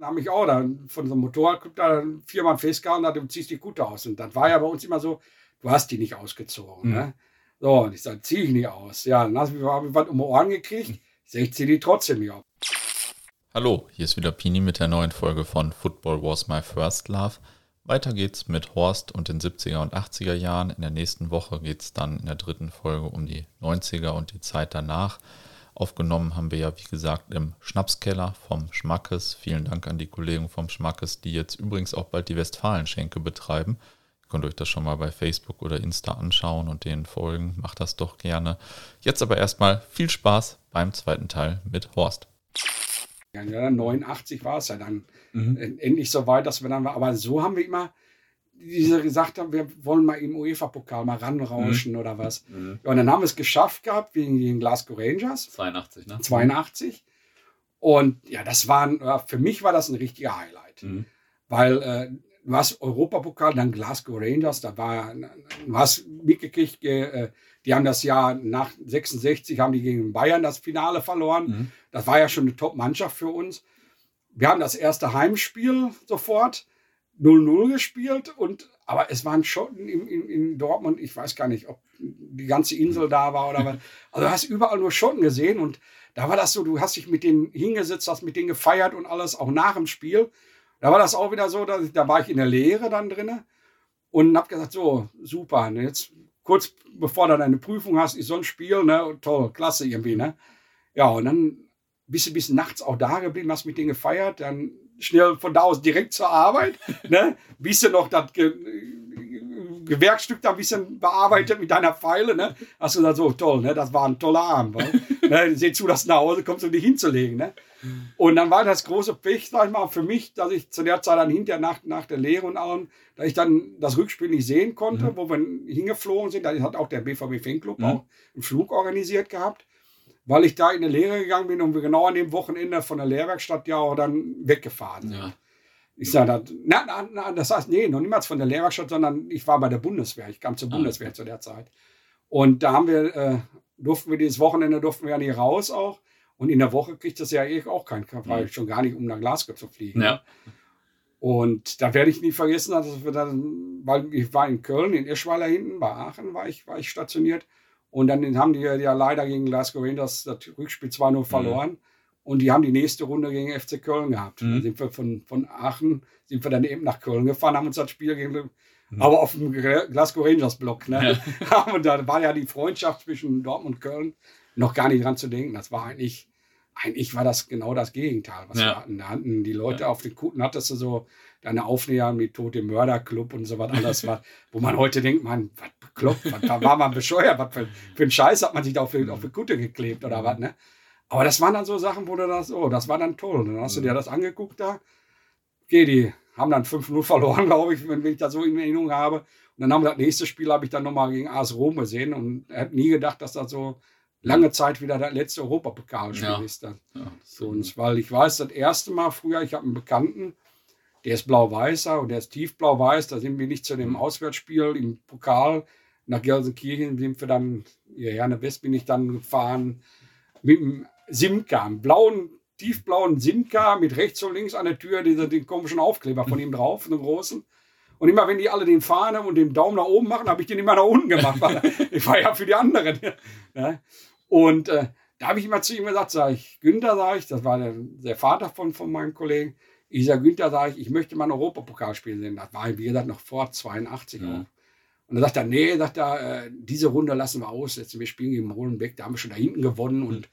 Habe ich auch dann von so einem Motorradclub da viermal festgehauen, da du ziehst die Kutte aus. Und das war ja bei uns immer so, du hast die nicht ausgezogen. Mhm. Ne? So, und ich sage, zieh ich nicht aus. Ja, dann habe ich was um die Ohren gekriegt. Ich ziehe die trotzdem nicht auf. Hallo, hier ist wieder Pini mit der neuen Folge von Football Was My First Love. Weiter geht's mit Horst und den 70er und 80er Jahren. In der nächsten Woche geht es dann in der dritten Folge um die 90er und die Zeit danach. Aufgenommen haben wir ja, wie gesagt, im Schnapskeller vom Schmackes. Vielen Dank an die Kollegen vom Schmackes, die jetzt übrigens auch bald die Westfalenschenke betreiben. Ihr könnt euch das schon mal bei Facebook oder Insta anschauen und denen folgen. Macht das doch gerne. Jetzt aber erstmal viel Spaß beim zweiten Teil mit Horst. Ja, 89 war es ja dann mhm. endlich so weit, dass wir dann, aber so haben wir immer diese gesagt haben, wir wollen mal im UEFA-Pokal mal ranrauschen mhm. oder was. Mhm. Ja, und dann haben wir es geschafft gehabt gegen die Glasgow Rangers. 82, ne? 82. Und ja, das war, für mich war das ein richtiger Highlight. Mhm. Weil äh, du hast Europapokal, dann Glasgow Rangers, da war, du hast mitgekriegt, äh, die haben das Jahr nach 66, haben die gegen Bayern das Finale verloren. Mhm. Das war ja schon eine Top-Mannschaft für uns. Wir haben das erste Heimspiel sofort 0-0 gespielt und aber es waren Schotten in, in, in, Dortmund, ich weiß gar nicht, ob die ganze Insel da war oder was. Also du hast überall nur Schotten gesehen und da war das so, du hast dich mit denen hingesetzt, hast mit denen gefeiert und alles, auch nach dem Spiel. Da war das auch wieder so, dass ich, da war ich in der Lehre dann drinne und hab gesagt, so, super, ne, jetzt kurz bevor du deine Prüfung hast, ist so ein Spiel, ne, toll, klasse irgendwie, ne. Ja, und dann bist du bis nachts auch da geblieben, hast mit denen gefeiert, dann schnell von da aus direkt zur Arbeit. ne? Bisschen noch das Ge Gewerkstück da ein bisschen bearbeitet mit deiner Pfeile. Ne? Hast du gesagt, so toll, ne? das war ein toller Abend. ne? Seh zu, dass du nach Hause kommst, um dich hinzulegen. Ne? Und dann war das große Pech, sag ich mal, für mich, dass ich zu der Zeit dann hinterher nach, nach der Lehre und allem, dass ich dann das Rückspiel nicht sehen konnte, mhm. wo wir hingeflogen sind. Da hat auch der BVB Fanclub mhm. auch einen Flug organisiert gehabt weil ich da in die Lehre gegangen bin und wir genau an dem Wochenende von der Lehrwerkstatt ja auch dann weggefahren sind. Ja. Ich sage, na, na, na, das heißt, nee, noch niemals von der Lehrwerkstatt, sondern ich war bei der Bundeswehr. Ich kam zur ah. Bundeswehr zu der Zeit. Und da haben wir, äh, durften wir dieses Wochenende, durften wir ja nicht raus auch. Und in der Woche kriegt das ja eh auch kein, weil mhm. schon gar nicht, um nach Glasgow zu fliegen. Ja. Und da werde ich nie vergessen, dass wir dann, weil ich war in Köln, in Eschweiler hinten, bei Aachen war ich, war ich stationiert. Und dann haben die ja leider gegen Glasgow Rangers das Rückspiel 2-0 mhm. verloren. Mhm. Und die haben die nächste Runde gegen FC Köln gehabt. Mhm. Da sind wir von, von Aachen, sind wir dann eben nach Köln gefahren, haben uns das Spiel gegen, mhm. aber auf dem Glasgow Rangers Block. Ne? Ja. und da war ja die Freundschaft zwischen Dortmund und Köln noch gar nicht dran zu denken. Das war eigentlich, eigentlich war das genau das Gegenteil, was ja. wir hatten. Da hatten die Leute ja. auf den Kutten, hattest du so deine Aufnäher mit Tote Mörderclub und so was alles, was, wo man heute denkt, man, was bekloppt, was, war man bescheuert, was für, für einen Scheiß hat man sich da auf, auf die Kutte geklebt oder was, ne? Aber das waren dann so Sachen, wo du das, oh, das war dann toll. Und dann hast du dir das angeguckt da. Okay, die haben dann 5-0 verloren, glaube ich, wenn, ich das so in Erinnerung habe. Und dann haben wir das nächste Spiel, habe ich dann nochmal gegen AS Rom gesehen und er hat nie gedacht, dass das so lange Zeit wieder das letzte Europapokalspiel ja. ist. Dann. Ja, so, und weil ich weiß, das erste Mal früher, ich habe einen Bekannten, der ist blau-weißer und der ist tiefblau-weiß. Da sind wir nicht zu dem mhm. Auswärtsspiel im Pokal nach Gelsenkirchen, sind wir dann, hierher nach West bin ich dann gefahren mit dem Simca, einem blauen, tiefblauen Simca mit rechts und links an der Tür dieser, den komischen Aufkleber von ihm drauf, einen großen. Und immer wenn die alle den Fahne und den Daumen nach oben machen, habe ich den immer nach unten gemacht. Ich war ja für die anderen. Und äh, da habe ich immer zu ihm gesagt, sage ich, Günther, sage ich, das war der, der Vater von, von meinem Kollegen, ich sage, Günther, sage ich, ich möchte mal ein Europapokalspiel sehen. Das war, wie gesagt, noch vor 82 ja. Und dann sagt er, nee, sagt er, äh, diese Runde lassen wir aussetzen. Wir spielen gegen Molenbeek, da haben wir schon da hinten gewonnen. Und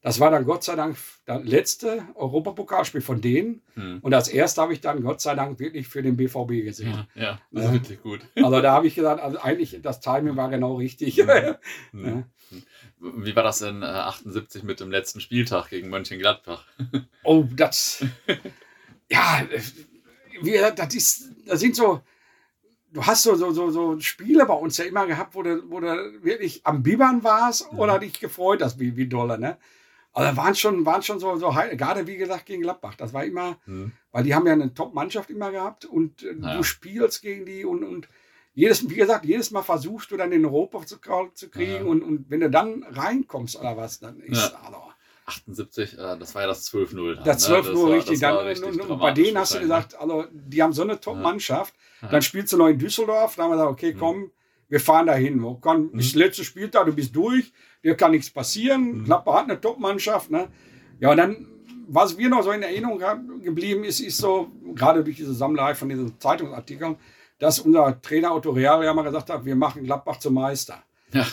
das war dann Gott sei Dank das letzte Europapokalspiel von denen. Hm. Und als erste habe ich dann Gott sei Dank wirklich für den BVB gesehen. Ja, ja das ist äh, wirklich gut. Also da habe ich gesagt, also eigentlich das Timing war genau richtig. Hm. Hm. Wie war das in äh, 78 mit dem letzten Spieltag gegen Mönchengladbach? oh, das ja, wir, das ist, das sind so, du hast so, so, so, so Spiele bei uns ja immer gehabt, wo du, wo du wirklich am Bibbern warst mhm. oder dich gefreut hast, wie, wie dolle, ne? Aber da waren schon, waren schon so, so gerade wie gesagt gegen Gladbach. Das war immer, mhm. weil die haben ja eine Top-Mannschaft immer gehabt und äh, ja. du spielst gegen die und, und jedes, wie gesagt, jedes Mal versuchst du dann den Europa zu, zu kriegen ja. und, und wenn du dann reinkommst oder was, dann ist, ja. also, 78, äh, das war ja das 12-0. Das 12-0, ne? richtig. Dann, richtig und, und bei denen hast du gesagt, also, die haben so eine Top-Mannschaft. Ja. Dann spielst du noch in Düsseldorf. Dann haben wir gesagt, okay, komm, mhm. wir fahren dahin. Komm, mhm. Das letzte Spieltag, du bist durch. Dir kann nichts passieren. Mhm. Klapper hat eine Top-Mannschaft. Ne? Ja, und dann, was wir noch so in Erinnerung geblieben ist, ist so, gerade durch diese Sammlerei von diesen Zeitungsartikeln, dass unser Trainer Otto Real ja mal gesagt hat, wir machen Gladbach zum Meister. Ja.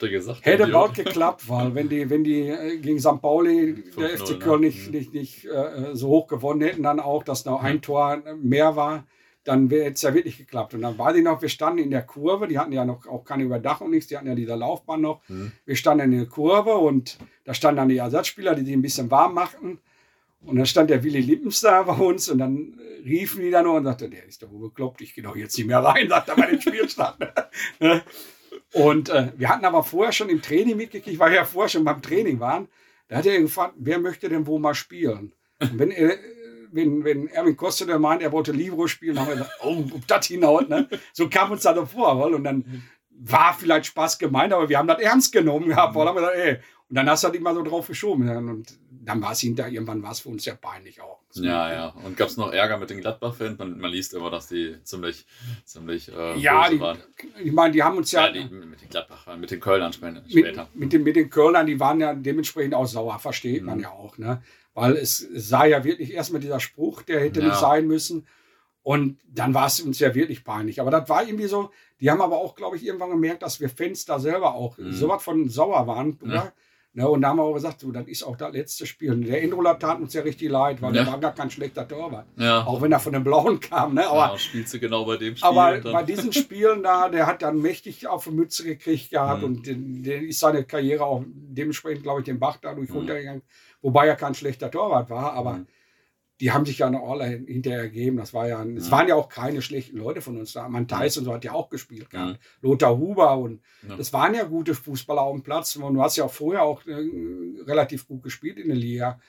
Gesagt, Hätte bald geklappt, weil wenn die, wenn die äh, gegen St. Pauli der FC ne? Köln nicht, nicht, nicht äh, so hoch gewonnen hätten, dann auch, dass noch ein Tor mehr war, dann wäre es ja wirklich geklappt. Und dann war die noch, wir standen in der Kurve, die hatten ja noch auch keine Überdachung, nichts, die hatten ja diese Laufbahn noch. Mhm. Wir standen in der Kurve und da standen dann die Ersatzspieler, die sich ein bisschen warm machten. Und dann stand der Willi Lippens da bei uns und dann riefen die da nur und sagte, der ist doch wohl bekloppt, ich gehe doch jetzt nicht mehr rein, sagt er bei dem Spielstand. Und äh, wir hatten aber vorher schon im Training mitgekriegt, weil wir ja vorher schon beim Training waren. Da hat er gefragt, wer möchte denn wo mal spielen? Und wenn, er, wenn, wenn Erwin Koster meint, er wollte Libro spielen, haben wir gesagt, oh, ob das hinhaut. Ne? So kam uns da doch vor. Und dann war vielleicht Spaß gemeint, aber wir haben das ernst genommen gehabt. Weil haben wir gesagt, ey. Und dann hast du halt immer so drauf geschoben. Und dann war es hinterher, irgendwann war es für uns ja peinlich auch. Ja, ja. Und gab es noch Ärger mit den Gladbach-Fans? Man, man, liest immer, dass die ziemlich, ziemlich äh, ja, die, waren. Ich meine, die haben uns ja. ja die, mit den Gladbach, mit den Kölnern später. Mit, mit, den, mit den Kölnern, die waren ja dementsprechend auch sauer, versteht mhm. man ja auch. Ne? Weil es, es sah ja wirklich erstmal dieser Spruch, der hätte ja. nicht sein müssen. Und dann war es uns ja wirklich peinlich. Aber das war irgendwie so, die haben aber auch, glaube ich, irgendwann gemerkt, dass wir Fans da selber auch mhm. so was von sauer waren, oder? Ja. Ne, und da haben wir auch gesagt, so, das ist auch das letzte Spiel. Der Indrola tat uns ja richtig leid, weil ja. der war gar kein schlechter Torwart. Ja. Auch wenn er von den Blauen kam. Ne? Aber, ja, spielst du genau bei dem Spiel. Aber bei diesen Spielen da, der hat dann mächtig auf die Mütze gekriegt gehabt mhm. und den, den ist seine Karriere auch dementsprechend, glaube ich, den Bach dadurch mhm. runtergegangen. Wobei er kein schlechter Torwart war, aber mhm die haben sich ja noch alle hinterher ergeben. Das war ja, ja, es waren ja auch keine schlechten Leute von uns da. Man Theis und so hat ja auch gespielt gehabt. Ja. Lothar Huber und ja. das waren ja gute Fußballer auf dem Platz. Und du hast ja auch vorher auch äh, relativ gut gespielt in der Liga.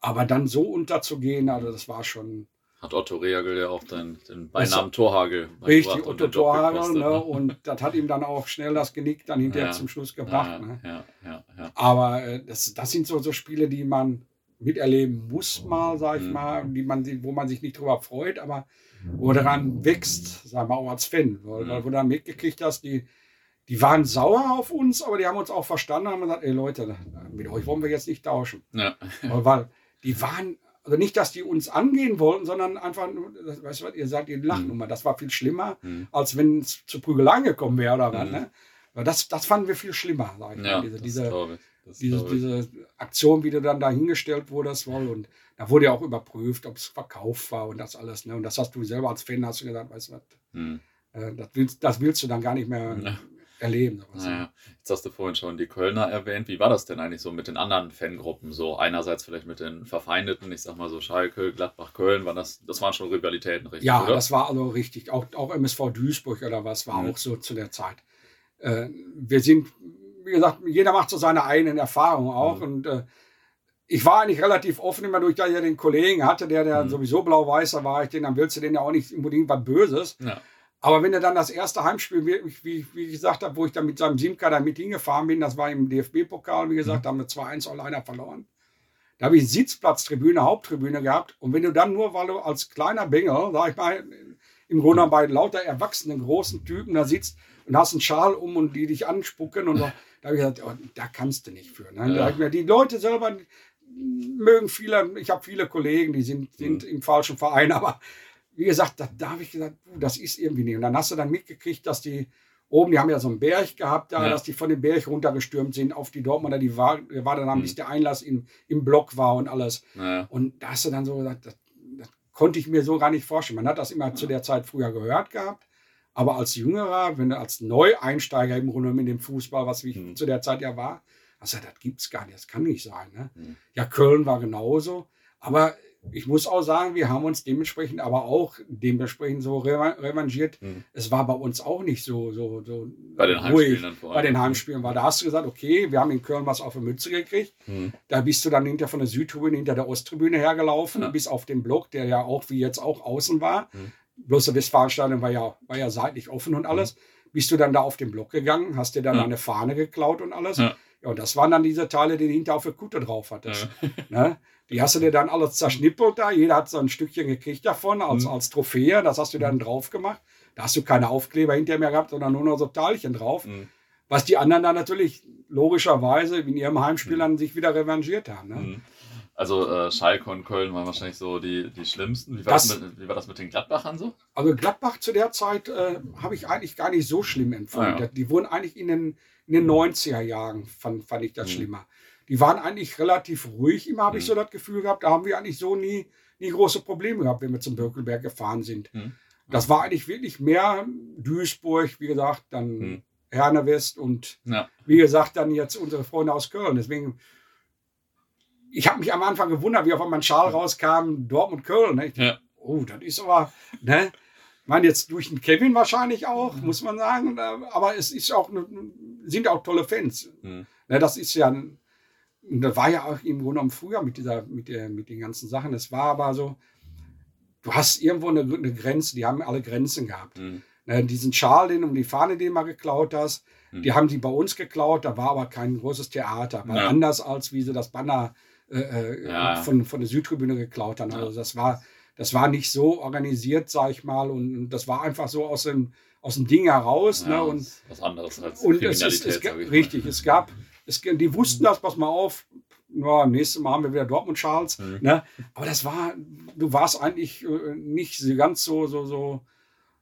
Aber dann so unterzugehen, also das war schon. Hat Otto Reagel ja auch den, den Beinamen Torhagel. Richtig, Otto Torhagel. Ne? Und das hat ihm dann auch schnell das Genick dann hinterher zum Schluss gebracht. Ne? Ja, ja, ja, Aber äh, das, das sind so, so Spiele, die man miterleben muss, mal, sag ich mhm. mal, die man, wo man sich nicht drüber freut, aber wo daran wächst, sagen wir auch als Fan, weil, weil mhm. wo dann mitgekriegt hast, die, die waren sauer auf uns, aber die haben uns auch verstanden und haben gesagt, ey Leute, mit euch wollen wir jetzt nicht tauschen. Ja. Weil die waren, also nicht, dass die uns angehen wollten, sondern einfach, weißt du was, ihr sagt, ihr lacht mhm. Das war viel schlimmer, mhm. als wenn es zu Prügeleien gekommen wäre oder was. Mhm. Ne? Weil das, das fanden wir viel schlimmer, sag ich ja, mal. Diese, diese, diese, diese Aktion, wie du dann dahingestellt wurdest, wohl. Und da wurde ja auch überprüft, ob es verkauft war und das alles. Ne? Und das hast du selber als Fan hast du gesagt, weißt du was, hm. äh, das, willst, das willst du dann gar nicht mehr ja. erleben. Naja. Jetzt hast du vorhin schon die Kölner erwähnt. Wie war das denn eigentlich so mit den anderen Fangruppen? So einerseits vielleicht mit den Verfeindeten, ich sag mal so Schalke, Gladbach, Köln, war das, das waren schon Rivalitäten, richtig? Ja, oder? das war also richtig. Auch, auch MSV Duisburg oder was war mhm. auch so zu der Zeit. Äh, wir sind wie gesagt, jeder macht so seine eigenen Erfahrungen auch. Mhm. Und äh, ich war eigentlich relativ offen, immer durch, dass ich ja den Kollegen hatte, der, der mhm. sowieso blau-weißer war, ich den, dann willst du den ja auch nicht unbedingt was Böses. Ja. Aber wenn er dann das erste Heimspiel, wie, wie, wie ich gesagt habe, wo ich dann mit seinem Simka da mit hingefahren bin, das war im DFB-Pokal, wie gesagt, mhm. da haben wir 2-1 auch leider verloren. Da habe ich Sitzplatztribüne, Haupttribüne gehabt. Und wenn du dann nur, weil du als kleiner Bengel, sag ich mal, im Grunde bei lauter erwachsenen großen Typen da sitzt und hast einen Schal um und die dich anspucken und so, Da habe ich gesagt, oh, da kannst du nicht für. Ne? Ja. Mir, die Leute selber mögen viele, ich habe viele Kollegen, die sind, sind mhm. im falschen Verein, aber wie gesagt, da, da habe ich gesagt, das ist irgendwie nicht. Und dann hast du dann mitgekriegt, dass die oben, die haben ja so einen Berg gehabt, da, ja. dass die von dem Berg runtergestürmt sind auf die Dortmunder, die war, war dann, mhm. bis der Einlass im, im Block war und alles. Ja. Und da hast du dann so gesagt, das, das, konnte ich mir so gar nicht vorstellen. Man hat das immer ja. zu der Zeit früher gehört gehabt. Aber als Jüngerer, wenn du als Neueinsteiger im Grunde in dem Fußball, was ich mhm. zu der Zeit ja war, also das gibt's gar nicht, das kann nicht sein. Ne? Mhm. Ja, Köln war genauso. Aber ich muss auch sagen, wir haben uns dementsprechend aber auch dementsprechend so revanchiert. Mhm. Es war bei uns auch nicht so, so, so bei den ruhig. Heimspielen bei den Heimspielen war. Da hast du gesagt, okay, wir haben in Köln was auf der Mütze gekriegt. Mhm. Da bist du dann hinter von der Südtribüne hinter der Osttribüne hergelaufen, ja. bis auf den Block, der ja auch wie jetzt auch außen war. Mhm bloß das Westfalenstadion war ja, war ja seitlich offen und alles. Mhm. Bist du dann da auf den Block gegangen, hast dir dann ja. eine Fahne geklaut und alles. Ja. Ja, und das waren dann diese Teile, die du hinter auf der Kutte drauf hattest. Ja. Ne? Die hast du dir dann alles zerschnippelt da. Jeder hat so ein Stückchen gekriegt davon als, mhm. als Trophäe. Das hast du dann drauf gemacht. Da hast du keine Aufkleber hinter mir gehabt, sondern nur noch so Teilchen drauf. Mhm. Was die anderen dann natürlich logischerweise in ihrem Heimspiel mhm. dann sich wieder revanchiert haben. Ne? Also äh, Schalke und Köln waren wahrscheinlich so die, die schlimmsten. Wie war das, das mit, wie war das mit den Gladbachern so? Also Gladbach zu der Zeit äh, habe ich eigentlich gar nicht so schlimm empfunden. Ah, ja. Die wurden eigentlich in den, in den 90er Jahren, fand, fand ich das mhm. schlimmer. Die waren eigentlich relativ ruhig, immer habe mhm. ich so das Gefühl gehabt. Da haben wir eigentlich so nie, nie große Probleme gehabt, wenn wir zum Birkelberg gefahren sind. Mhm. Das war eigentlich wirklich mehr Duisburg, wie gesagt, dann mhm. Herne West und ja. wie gesagt, dann jetzt unsere Freunde aus Köln. Deswegen ich habe mich am Anfang gewundert, wie auf einmal ein Schal rauskam, Dortmund Köln. Ne? Ja. Oh, das ist aber, ne? Ich meine, jetzt durch den Kevin wahrscheinlich auch, mhm. muss man sagen. Aber es ist auch, sind auch tolle Fans. Mhm. Ne, das ist ja, das war ja auch im Grunde genommen früher mit dieser, mit der, mit den ganzen Sachen. Es war aber so, du hast irgendwo eine, eine Grenze, die haben alle Grenzen gehabt. Mhm. Ne, diesen Schal, den um die Fahne, den mal geklaut hast, die haben die bei uns geklaut, da war aber kein großes Theater. War ja. anders als wie sie das Banner äh, äh, ja. von, von der Südtribüne geklaut haben. Also das war, das war nicht so organisiert, sag ich mal, und, das war einfach so aus dem, aus dem Ding heraus. Ja, ne? und, was anderes als und es ist, es, Richtig, es gab, es, die wussten das, pass mal auf, ja, nächstes Mal haben wir wieder Dortmund Charles. Mhm. Ne? Aber das war, du warst eigentlich äh, nicht ganz so, so, so,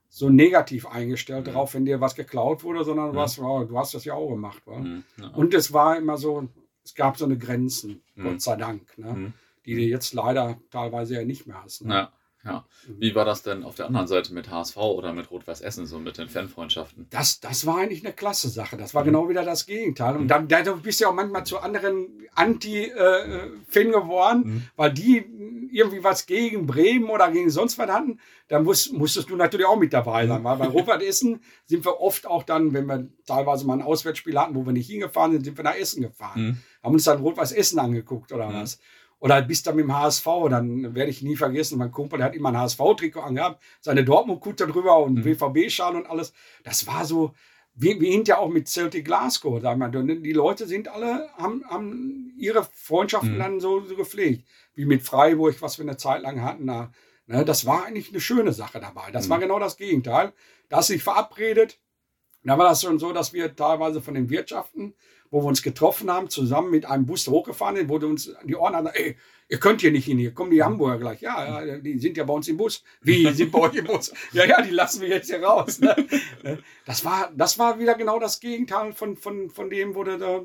so negativ eingestellt mhm. drauf, wenn dir was geklaut wurde, sondern du, mhm. warst, wow, du hast das ja auch gemacht. Mhm. Ja. Und es war immer so, es gab so eine Grenzen, mhm. Gott sei Dank, ne? Mhm. die du jetzt leider teilweise ja nicht mehr hast. Ne? Ja. Ja. Mhm. Wie war das denn auf der anderen Seite mit HSV oder mit Rot-Weiß Essen, so mit den Fanfreundschaften? Das, das war eigentlich eine klasse Sache. Das war mhm. genau wieder das Gegenteil. Und mhm. dann, dann bist du ja auch manchmal zu anderen Anti-Fan äh, geworden, mhm. weil die irgendwie was gegen Bremen oder gegen sonst was hatten. Dann musst, musstest du natürlich auch mit dabei sein. Weil bei Rot-Weiß Essen sind wir oft auch dann, wenn wir teilweise mal ein Auswärtsspiel hatten, wo wir nicht hingefahren sind, sind wir nach Essen gefahren. Mhm. Haben uns dann Rot-Weiß Essen angeguckt oder was. Oder bist dann mit dem HSV, dann werde ich nie vergessen, mein Kumpel, der hat immer ein HSV-Trikot angehabt, seine Dortmund-Kutte drüber und mhm. BVB-Schal und alles. Das war so, wie, wie hinterher auch mit Celtic Glasgow. Die Leute sind alle, haben, haben ihre Freundschaften mhm. dann so, so, gepflegt. Wie mit Freiburg, was wir eine Zeit lang hatten. Da, ne, das war eigentlich eine schöne Sache dabei. Das mhm. war genau das Gegenteil. Da hast du dich verabredet. Da war das schon so, dass wir teilweise von den Wirtschaften wo wir uns getroffen haben, zusammen mit einem Bus hochgefahren sind, wurde uns die Ohren an, ey, ihr könnt hier nicht hin, hier kommen die Hamburger gleich. Ja, ja, die sind ja bei uns im Bus. Wie, die sind bei euch im Bus? Ja, ja, die lassen wir jetzt hier raus. Ne? Das, war, das war wieder genau das Gegenteil von, von, von dem, wo du da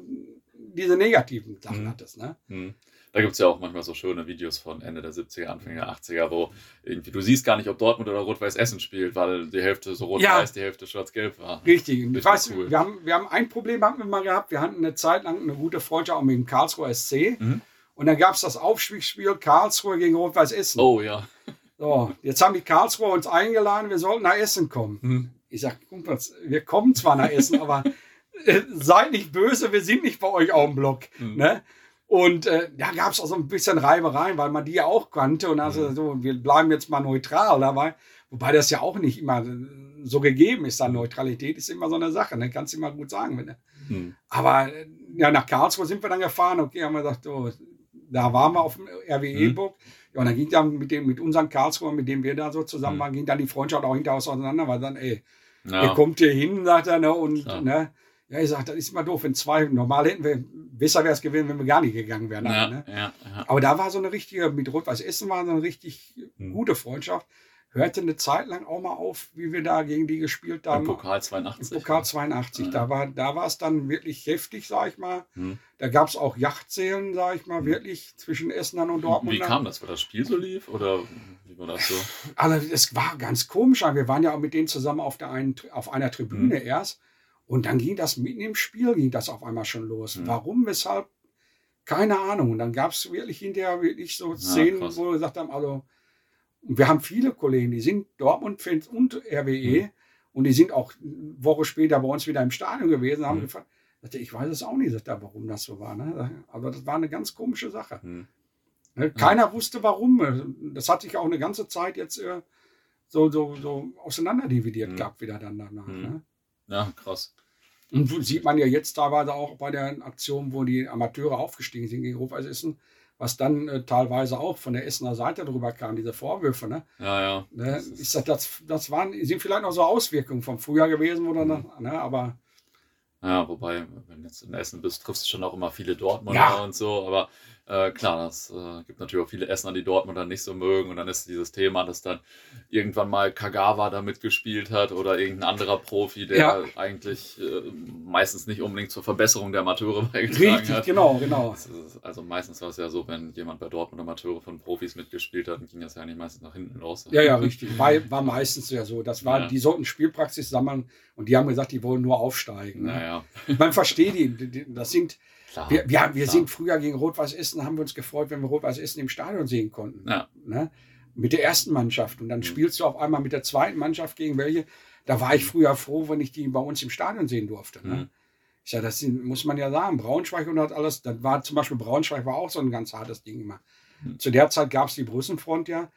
diese negativen Sachen mhm. hattest. Ne? Mhm. Da gibt es ja auch manchmal so schöne Videos von Ende der 70er, Anfang der 80er, wo irgendwie du siehst gar nicht, ob Dortmund oder Rot-Weiß Essen spielt, weil die Hälfte so rot-weiß, ja. die Hälfte schwarz-gelb war. Richtig. Ich weiß, cool. wir, haben, wir haben ein Problem haben wir mal gehabt. Wir hatten eine Zeit lang eine gute Freundschaft auch mit dem Karlsruher SC. Mhm. Und dann gab es das Aufstiegsspiel Karlsruhe gegen Rot-Weiß Essen. Oh ja. So, jetzt haben die Karlsruher uns eingeladen, wir sollten nach Essen kommen. Mhm. Ich sage, wir kommen zwar nach Essen, aber äh, seid nicht böse, wir sind nicht bei euch auf dem Block. Mhm. Ne? Und äh, da gab es auch so ein bisschen Reibereien, weil man die ja auch kannte. Und also so, wir bleiben jetzt mal neutral dabei. Wobei das ja auch nicht immer so gegeben ist. Dann Neutralität ist immer so eine Sache. Ne? Kannst du immer gut sagen. Wenn, ne? mhm. Aber äh, ja, nach Karlsruhe sind wir dann gefahren. Okay, haben wir gesagt, oh, da waren wir auf dem RWE-Burg. Mhm. Ja, und dann ging dann mit, dem, mit unseren Karlsruhe, mit dem wir da so zusammen mhm. waren, ging dann die Freundschaft auch hinterher auseinander, weil dann, ey, ja. ihr kommt hier hin, sagt er, ne, und, ja. ne, ja, ich sage, das ist immer doof, wenn zwei, normal hätten wir, besser wäre es gewesen, wenn wir gar nicht gegangen wären. Ja, ne? ja, ja. Aber da war so eine richtige, mit Rot-Weiß Essen war so eine richtig hm. gute Freundschaft. Hörte eine Zeit lang auch mal auf, wie wir da gegen die gespielt haben. Im Pokal 82. Im Pokal 82. Da war, da war es dann wirklich heftig, sag ich mal. Hm. Da gab es auch Yachtseelen, sag ich mal, hm. wirklich zwischen Essenern und Dortmund. Wie kam das, weil das Spiel so lief? Oder wie war das so? Also, es war ganz komisch. Wir waren ja auch mit denen zusammen auf, der einen, auf einer Tribüne hm. erst. Und dann ging das mitten im Spiel, ging das auf einmal schon los. Mhm. Warum, weshalb? Keine Ahnung. Und dann gab es wirklich hinterher wirklich so Szenen, ja, wo wir gesagt haben, also, wir haben viele Kollegen, die sind Dortmund-Fans und RWE mhm. und die sind auch eine Woche später bei uns wieder im Stadion gewesen, haben mhm. gefragt, ich weiß es auch nicht, warum das so war. Ne? Aber das war eine ganz komische Sache. Mhm. Ne, keiner wusste warum. Das hat sich auch eine ganze Zeit jetzt äh, so, so, so auseinanderdividiert mhm. gehabt, wieder dann danach. Mhm. Ne? Ja, krass. Und sieht man ja jetzt teilweise auch bei der Aktion, wo die Amateure aufgestiegen sind gegen Rot-Weiß Essen, was dann äh, teilweise auch von der Essener Seite drüber kam, diese Vorwürfe. Ne? Ja, ja. Ne? Das, ist, das, das waren, sind vielleicht noch so Auswirkungen vom Frühjahr gewesen, oder mhm. ne? aber. Ja, wobei, wenn du jetzt in Essen bist, triffst du schon auch immer viele Dortmunder ja. und so, aber äh, klar, es äh, gibt natürlich auch viele Essener, die Dortmund dann nicht so mögen. Und dann ist dieses Thema, dass dann irgendwann mal Kagawa da mitgespielt hat oder irgendein anderer Profi, der ja. eigentlich äh, meistens nicht unbedingt zur Verbesserung der Amateure beigetragen Richtig, hat. genau, genau. Ist, also meistens war es ja so, wenn jemand bei Dortmund Amateure von Profis mitgespielt hat, dann ging das ja nicht meistens nach hinten los. Ja, ja, richtig. War, war meistens ja so. Das war, ja. Die sollten Spielpraxis sammeln und die haben gesagt, die wollen nur aufsteigen. Ne? Naja. Man versteht die, das sind Klar, wir, wir, wir sind früher gegen Rot-Weiß Essen, haben wir uns gefreut, wenn wir Rot-Weiß Essen im Stadion sehen konnten. Ja. Ne? Mit der ersten Mannschaft. Und dann mhm. spielst du auf einmal mit der zweiten Mannschaft gegen welche. Da war ich mhm. früher froh, wenn ich die bei uns im Stadion sehen durfte. Ne? Mhm. Ich sage, das muss man ja sagen. Braunschweig und hat alles, das war zum Beispiel Braunschweig war auch so ein ganz hartes Ding immer. Mhm. Zu der Zeit gab es die Brüssenfront ja.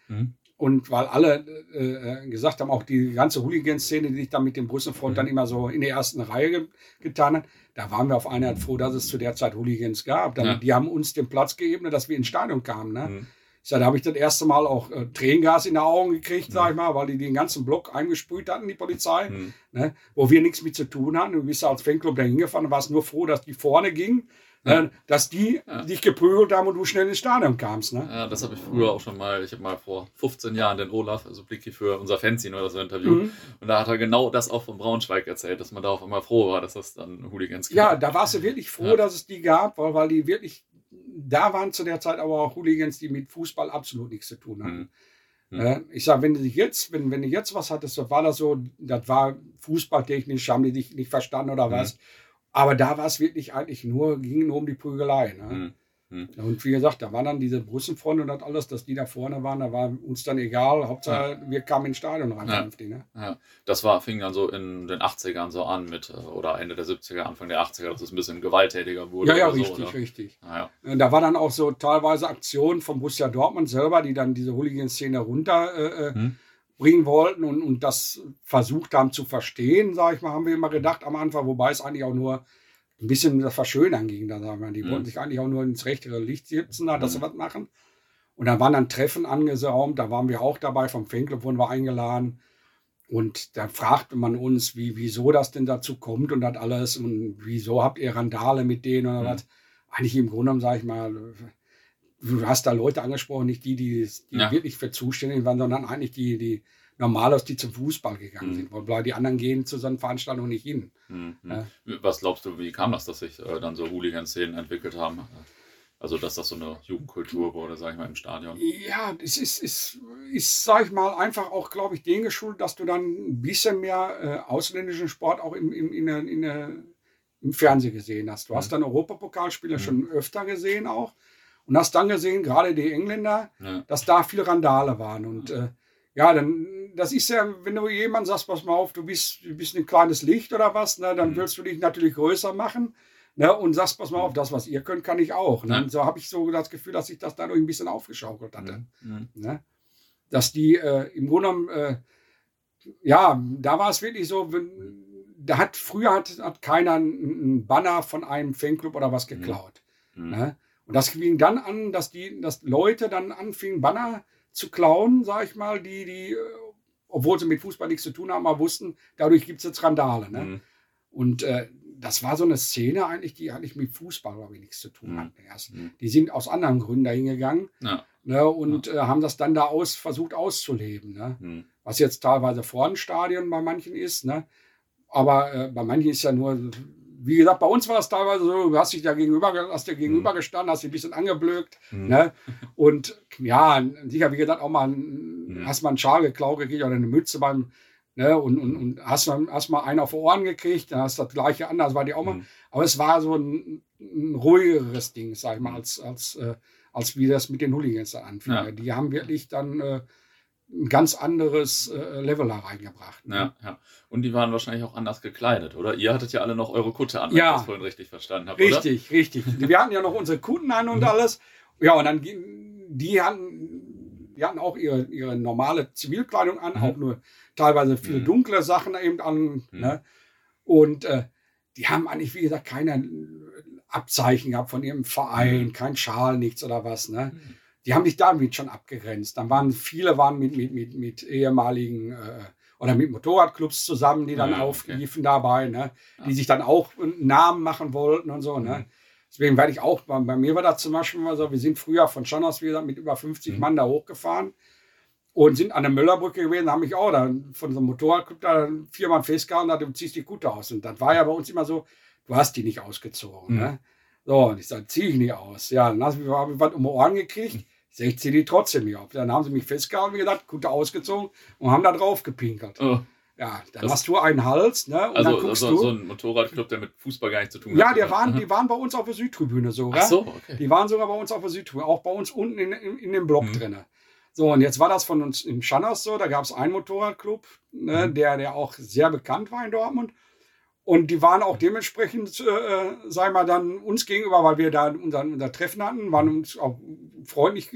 Und weil alle äh, äh, gesagt haben, auch die ganze Hooligan-Szene, die sich dann mit dem Brüsselfront mhm. dann immer so in der ersten Reihe ge getan hat, da waren wir auf einer Art froh, dass es zu der Zeit Hooligans gab. Dann, ja. Die haben uns den Platz gegeben, dass wir ins Stadion kamen. Ne? Mhm. Ich sag, da habe ich das erste Mal auch äh, Tränengas in die Augen gekriegt, mhm. sag ich mal, weil die den ganzen Block eingesprüht hatten, die Polizei, mhm. ne? wo wir nichts mit zu tun hatten. Du bist als Fanclub da hingefahren und warst nur froh, dass die vorne ging ja. dass die ja. dich geprügelt haben und du schnell ins Stadion kamst. Ne? Ja, das habe ich früher auch schon mal. Ich habe mal vor 15 Jahren den Olaf, also Blicky für unser Fanzine oder so interviewt. Mhm. Und da hat er genau das auch von Braunschweig erzählt, dass man da auf einmal froh war, dass das dann Hooligans gab. Ja, da warst du wirklich froh, dass es die gab, weil, weil die wirklich, da waren zu der Zeit aber auch Hooligans, die mit Fußball absolut nichts zu tun hatten. Mhm. Mhm. Ich sage, wenn du jetzt, wenn, wenn du jetzt was hattest, war das so, das war fußballtechnisch, haben die dich nicht verstanden oder mhm. was. Aber da war es wirklich eigentlich nur, ging nur um die Prügelei. Ne? Mhm. Mhm. Und wie gesagt, da waren dann diese Russenfreunde und das alles, dass die da vorne waren, da war uns dann egal. Hauptsache, ja. wir kamen ins Stadion rein. Ja. Ne? ja. Das war, fing dann so in den 80ern so an mit, äh, oder Ende der 70er, Anfang der 80er, dass es ein bisschen gewalttätiger wurde. Ja, ja, richtig, so, richtig. Ah, ja. Da war dann auch so teilweise Aktionen von Borussia Dortmund selber, die dann diese Hooligan-Szene runter äh, äh hm bringen wollten und, und das versucht haben zu verstehen, sage ich mal, haben wir immer gedacht am Anfang, wobei es eigentlich auch nur ein bisschen das Verschönern ging. Da sagen wir, die mhm. wollten sich eigentlich auch nur ins rechtere Licht sitzen, da, dass mhm. sie was machen. Und dann waren dann Treffen angesaumt, da waren wir auch dabei, vom Fanclub wurden wir eingeladen. Und da fragte man uns, wie, wieso das denn dazu kommt und das alles und wieso habt ihr Randale mit denen oder mhm. was. Eigentlich im Grunde genommen, sage ich mal, du hast da Leute angesprochen, nicht die, die, die ja. wirklich für zuständig waren, sondern eigentlich die, die Normalos, die zum Fußball gegangen mhm. sind. Weil die anderen gehen zu so einer Veranstaltung nicht hin. Mhm. Ja. Was glaubst du, wie kam das, dass sich äh, dann so Hooligan-Szenen entwickelt haben? Also, dass das so eine Jugendkultur wurde, sag ich mal, im Stadion. Ja, es ist, ist, ist sag ich mal, einfach auch, glaube ich, den geschuldet, dass du dann ein bisschen mehr äh, ausländischen Sport auch im, im, in der, in der, im Fernsehen gesehen hast. Du mhm. hast dann Europapokalspiele mhm. schon öfter gesehen auch und hast dann gesehen, gerade die Engländer, ja. dass da viele Randale waren. Und äh, ja, dann, das ist ja, wenn du jemand sagst, pass mal auf, du bist, du bist ein kleines Licht oder was, ne, dann mhm. willst du dich natürlich größer machen. Ne, und sagst, pass mal auf, das, was ihr könnt, kann ich auch. Ne? Ja. So habe ich so das Gefühl, dass ich das dadurch ein bisschen aufgeschaukelt hatte. Mhm. Ne? Dass die äh, im Grunde genommen, äh, ja, da war es wirklich so, wenn, da hat früher hat, hat keiner einen Banner von einem Fanclub oder was mhm. geklaut. Mhm. Ne? Und das fing dann an, dass die, dass Leute dann anfingen, Banner zu klauen, sag ich mal, die, die, äh, obwohl sie mit Fußball nichts zu tun haben, aber wussten, dadurch gibt es jetzt Randale. Ne? Mhm. Und äh, das war so eine Szene eigentlich, die eigentlich mit Fußball, glaube ich, nichts zu tun mhm. hatte erst. Mhm. Die sind aus anderen Gründen dahin gegangen ja. ne, und ja. äh, haben das dann da aus, versucht auszuleben. Ne? Mhm. Was jetzt teilweise vor dem Stadion bei manchen ist. Ne? Aber äh, bei manchen ist ja nur wie gesagt, bei uns war es teilweise so, du hast dich da gegenüber, hast dir gegenüber mhm. gestanden, hast dich ein bisschen angeblökt. Mhm. Ne? Und ja, sicher, wie gesagt, auch mal mhm. hast mal einen Schal geklaut gekriegt oder eine Mütze beim, ne? und, und, und hast, dann, hast mal einen auf die Ohren gekriegt, dann hast du das gleiche an, das war die auch mal. Mhm. Aber es war so ein, ein ruhigeres Ding, sag ich mal, mhm. als, als, äh, als wie das mit den Hooligans da anfing. Ja. Die haben wirklich dann äh, ein ganz anderes äh, Level da reingebracht. Ne? Ja, ja. Und die waren wahrscheinlich auch anders gekleidet, oder? Ihr hattet ja alle noch eure Kutte an, wenn ja. ich das vorhin richtig verstanden habe, Richtig, oder? richtig. Wir hatten ja noch unsere Kunden an und mhm. alles. Ja, und dann die hatten, die hatten auch ihre, ihre normale Zivilkleidung an, mhm. auch nur teilweise viele mhm. dunkle Sachen eben an. Mhm. Ne? Und äh, die haben eigentlich, wie gesagt, keine Abzeichen gehabt von ihrem Verein, mhm. kein Schal, nichts oder was. Ne? Mhm. Die haben sich damit schon abgegrenzt. Dann waren viele waren mit, mit, mit, mit ehemaligen äh, oder mit Motorradclubs zusammen, die dann ja, aufliefen okay. dabei, ne? die sich dann auch einen Namen machen wollten und so. Ne? Mhm. Ne? Deswegen werde ich auch, bei, bei, mir war das zum Beispiel mal so, wir sind früher von schon aus wieder mit über 50 mhm. Mann da hochgefahren und sind an der Müllerbrücke gewesen, haben mich auch dann von so einem Motorradclub da viermal festgehalten, du ziehst die Kutte aus. Und das war ja bei uns immer so, du hast die nicht ausgezogen. Mhm. Ne? So, und ich sage, ziehe ich nicht aus. Ja, dann habe ich was um die Ohren gekriegt. Ich ziehe die trotzdem nicht auf. Dann haben sie mich festgehalten, wie gesagt, Kutte ausgezogen und haben da drauf gepinkelt. Oh. Ja, dann das hast du einen Hals, ne? Und also, dann guckst also du, so ein Motorradclub, der mit Fußball gar nichts zu tun hat. Ja, die waren, die waren bei uns auf der Südtribüne sogar. Ach so, okay. Die waren sogar bei uns auf der Südtribüne, auch bei uns unten in, in, in dem Block mhm. drin. So, und jetzt war das von uns in Schannas so, da gab es einen Motorradclub, ne, mhm. der, der auch sehr bekannt war in Dortmund. Und die waren auch dementsprechend, äh, sei mal, dann uns gegenüber, weil wir da unser, unser Treffen hatten, waren uns auch freundlich